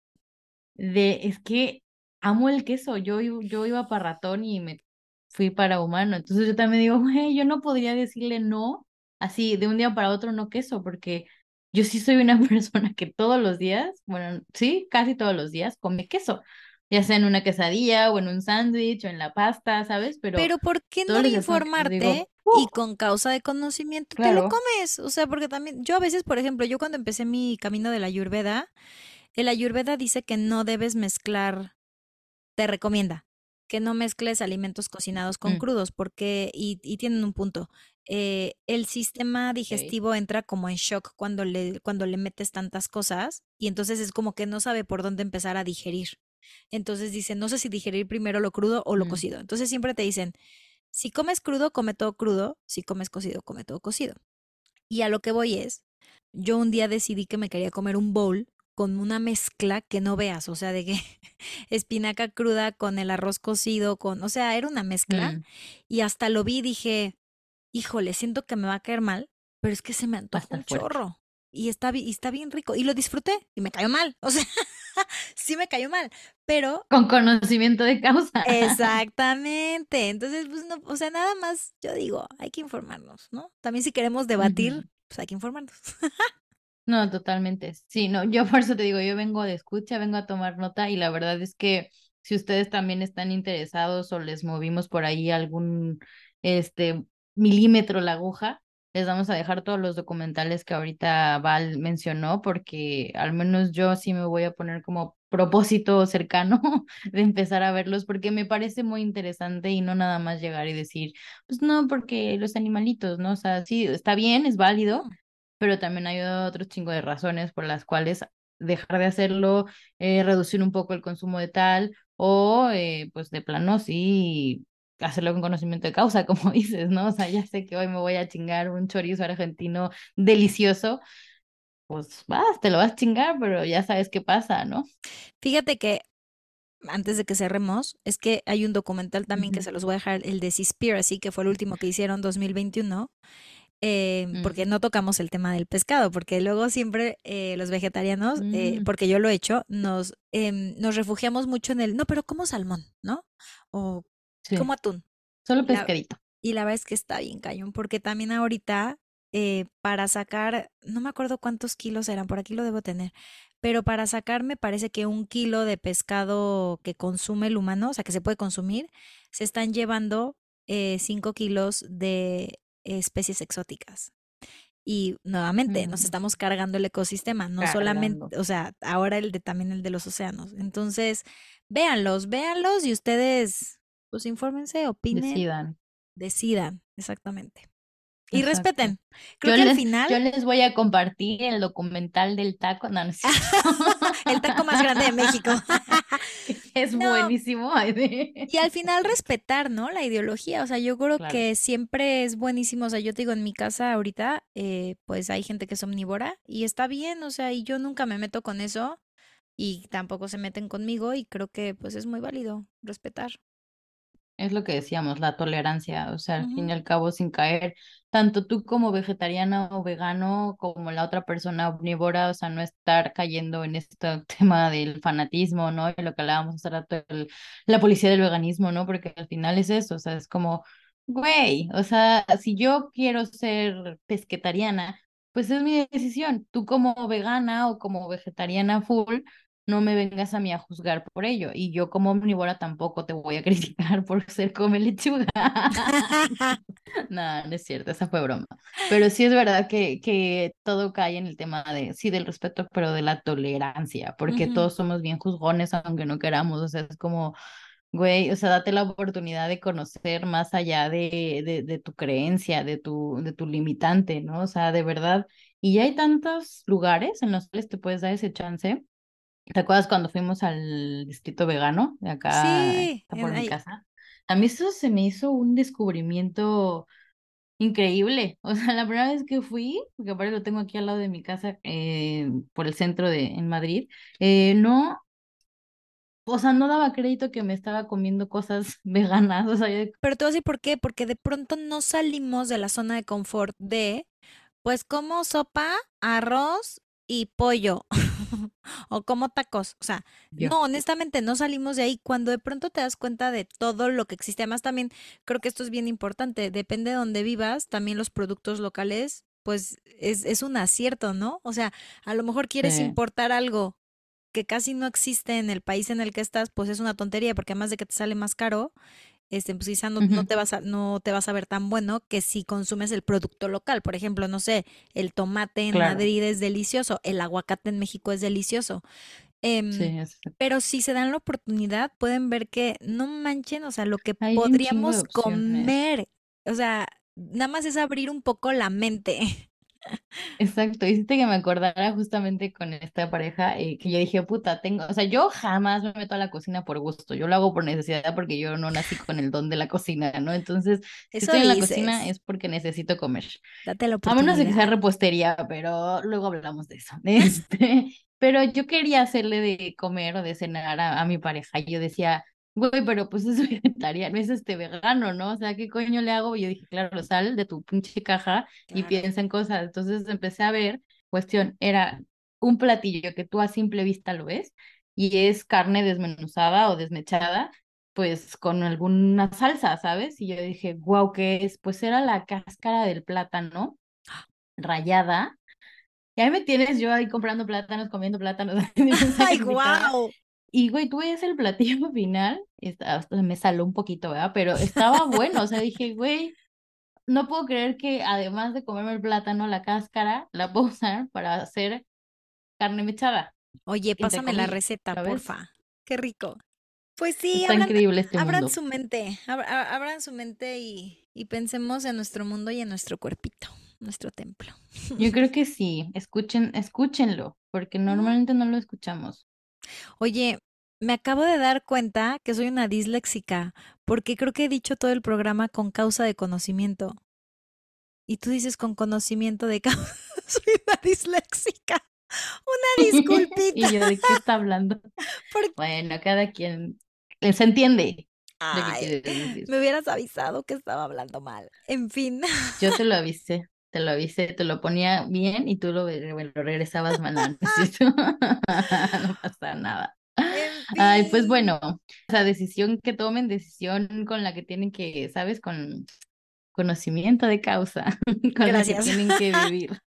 de, es que amo el queso, yo, yo iba para ratón y me fui para humano, entonces yo también digo, güey, yo no podría decirle no, así de un día para otro no queso, porque yo sí soy una persona que todos los días, bueno, sí, casi todos los días come queso, ya sea en una quesadilla o en un sándwich o en la pasta, ¿sabes? Pero Pero ¿por qué no digo, informarte "Uh, y con causa de conocimiento te lo comes? O sea, porque también, yo a veces, por ejemplo, yo cuando empecé mi camino de la Ayurveda, el Ayurveda dice que no debes mezclar te recomienda que no mezcles alimentos cocinados con mm, crudos, porque, y, y tienen un punto, eh, el sistema digestivo entra como en shock cuando le, cuando le metes tantas cosas y entonces es como que no sabe por dónde empezar a digerir. Entonces dice, no sé si digerir primero lo crudo o lo mm, cocido. Entonces siempre te dicen, si comes crudo, come todo crudo, si comes cocido, come todo cocido. Y a lo que voy es, yo un día decidí que me quería comer un bowl con una mezcla que no veas, o sea, de que espinaca cruda con el arroz cocido, con, o sea, era una mezcla mm, y hasta lo vi y dije, híjole, siento que me va a caer mal, pero es que se me antoja un fuerte. chorro y está, y está bien rico y lo disfruté y me cayó mal, o sea, sí me cayó mal, pero Con conocimiento de causa. exactamente, entonces, pues no, o sea, nada más, yo digo, hay que informarnos, ¿no? También si queremos debatir, pues hay que informarnos. No, totalmente. Sí, no, yo por eso te digo, yo vengo de escucha, vengo a tomar nota y la verdad es que si ustedes también están interesados o les movimos por ahí algún este milímetro la aguja, les vamos a dejar todos los documentales que ahorita Val mencionó porque al menos yo sí me voy a poner como propósito cercano de empezar a verlos porque me parece muy interesante y no nada más llegar y decir, pues no, porque los animalitos, ¿no? O sea, sí, está bien, es válido pero también hay otro chingo de razones por las cuales dejar de hacerlo, eh, reducir un poco el consumo de tal, o eh, pues de plano sí hacerlo con conocimiento de causa, como dices, ¿no? O sea, ya sé que hoy me voy a chingar un chorizo argentino delicioso, pues vas, te lo vas a chingar, pero ya sabes qué pasa, ¿no? Fíjate que antes de que cerremos, es que hay un documental también que se los voy a dejar, el de Seaspiracy, que fue el último que hicieron 2021, eh, Mm, porque no tocamos el tema del pescado, porque luego siempre eh, los vegetarianos, eh, mm, porque yo lo he hecho, nos, em, nos refugiamos mucho en el, no, pero como salmón, ¿no? O sí, como atún. solo la, pescadito. y la verdad es que está bien cañón, porque también ahorita, eh, para sacar, no me acuerdo cuántos kilos eran, por aquí lo debo tener, pero para sacar me parece que un kilo de pescado que consume el humano, o sea, que se puede consumir, se están llevando eh, cinco kilos de especies exóticas. Y nuevamente, nos Mm, estamos cargando el ecosistema, no cargando. solamente, o sea, ahora el de también el de los océanos. Entonces, véanlos, véanlos y ustedes, pues infórmense, opinen Decidan. Decidan, exactamente. Y Exacto. respeten. Creo Yo que al final, yo les voy a compartir el documental del taco. No, no cierto. el taco más grande de México. Es No, buenísimo. Y al final respetar, ¿no? La ideología. O sea, yo creo Claro. que siempre es buenísimo. O sea, yo te digo, en mi casa ahorita, eh, pues hay gente que es omnívora y está bien. O sea, y yo nunca me meto con eso y tampoco se meten conmigo y creo que pues es muy válido respetar. Es lo que decíamos, la tolerancia, o sea, al fin y al cabo, sin caer, tanto tú como vegetariana o vegano, como la otra persona omnívora, o sea, no estar cayendo en este tema del fanatismo, ¿no? Y lo que hablábamos hace rato, el- la policía del veganismo, ¿no? Porque al final es eso, o sea, es como, güey, o sea, si yo quiero ser pesquetariana, pues es mi decisión. Tú como vegana o como vegetariana full no me vengas a mí a juzgar por ello. Y yo como omnívora tampoco te voy a criticar por ser come lechuga. No, no es cierto, esa fue broma. Pero sí es verdad que, que todo cae en el tema de, sí, del respeto, pero de la tolerancia, porque todos somos bien juzgones aunque no queramos. O sea, es como, güey, o sea, date la oportunidad de conocer más allá de, de, de tu creencia, de tu, de tu limitante, ¿no? O sea, de verdad. Y ya hay tantos lugares en los cuales te puedes dar ese chance. ¿Te acuerdas cuando fuimos al distrito vegano de acá, Sí, por mi ay, casa? A mí eso se me hizo un descubrimiento increíble. O sea, la primera vez que fui, porque aparte lo tengo aquí al lado de mi casa, eh, por el centro de en Madrid, eh, no, o sea, no daba crédito que me estaba comiendo cosas veganas. O sea, yo- pero te voy a decir por qué, porque de pronto no salimos de la zona de confort de Pues como sopa, arroz y pollo o como tacos. O sea, no, honestamente no salimos de ahí. Cuando de pronto te das cuenta de todo lo que existe, además también creo que esto es bien importante, depende de donde vivas, también los productos locales, pues es, es un acierto, ¿no? O sea, a lo mejor quieres sí, importar algo que casi no existe en el país en el que estás, pues es una tontería, porque además de que te sale más caro, este, pues quizá no, no te vas a, no te vas a ver tan bueno que si consumes el producto local. Por ejemplo, no sé, el tomate en claro, Madrid es delicioso, el aguacate en México es delicioso. sí, Em, es- pero si se dan la oportunidad, pueden ver que no manchen, o sea, lo que hay podríamos comer, o sea, nada más es abrir un poco la mente. Exacto, hiciste que me acordara justamente con esta pareja eh, que yo dije, puta, tengo, o sea, yo jamás me meto a la cocina por gusto, yo lo hago por necesidad porque yo no nací con el don de la cocina, ¿no? Entonces, si Eso estoy en la cocina es porque necesito comer. date la A menos de que sea repostería, pero luego hablamos de eso. Este, pero yo quería hacerle de comer o de cenar a, a mi pareja y yo decía, güey, pero pues es vegetariano, es este vegano, ¿no? O sea, ¿qué coño le hago? Y yo dije, claro, sal de tu pinche caja y Claro. piensa en cosas. Entonces empecé a ver, cuestión, era un platillo que tú a simple vista lo ves y es carne desmenuzada o desmechada. pues con alguna salsa, ¿sabes? Y yo dije, wow, ¿qué es? Pues era la cáscara del plátano rayada. Y ahí me tienes yo ahí comprando plátanos, comiendo plátanos, ¡Ay, guau! Y güey, tú ves el platillo final, hasta me saló un poquito, ¿verdad? Pero estaba bueno, o sea, dije, güey, no puedo creer que además de comerme el plátano, la cáscara, la puedo usar para hacer carne mechada, Oye, pásame la receta, ¿sabes? porfa. Qué rico. Pues sí, Está abran, increíble este abran mundo. su mente, ab- abran su mente y, y pensemos en nuestro mundo y en nuestro cuerpito, nuestro templo. Yo creo que sí, escuchen, escúchenlo, porque normalmente no lo escuchamos. Oye, me acabo de dar cuenta que soy una disléxica, porque creo que he dicho todo el programa con causa de conocimiento. Y tú dices con conocimiento de causa. Soy una disléxica. Una disculpita. y yo, ¿de qué está hablando? Bueno, cada quien se entiende. me hubieras avisado que estaba hablando mal. En fin. Yo te lo avisé, te lo avisé, te lo ponía bien y tú lo, regresabas mal. no pasa nada. Ay, pues bueno, esa decisión que tomen, decisión con la que tienen que, ¿sabes? Con conocimiento de causa, con la que tienen que vivir.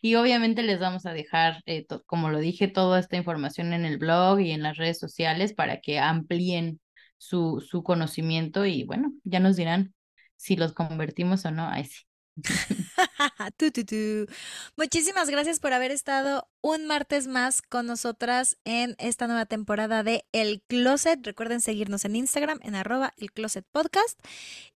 Y obviamente les vamos a dejar, eh, como lo dije, toda esta información en el blog y en las redes sociales para que amplíen su, su conocimiento y bueno, ya nos dirán si los convertimos o no. Ay, sí. Muchísimas gracias por haber estado un martes más con nosotras en esta nueva temporada de El Closet. Recuerden seguirnos en Instagram en arroba el Closet Podcast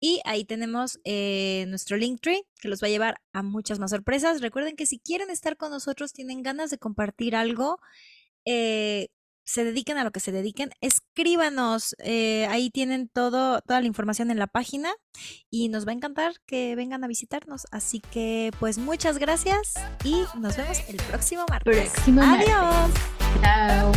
y ahí tenemos eh, nuestro Linktree que los va a llevar a muchas más sorpresas. Recuerden que si quieren estar con nosotros, tienen ganas de compartir algo, eh, se dediquen a lo que se dediquen, escríbanos. Eh, ahí tienen todo, toda la información en la página y nos va a encantar que vengan a visitarnos. Así que, pues, muchas gracias y nos vemos el próximo martes. Próximo Adiós. Chao.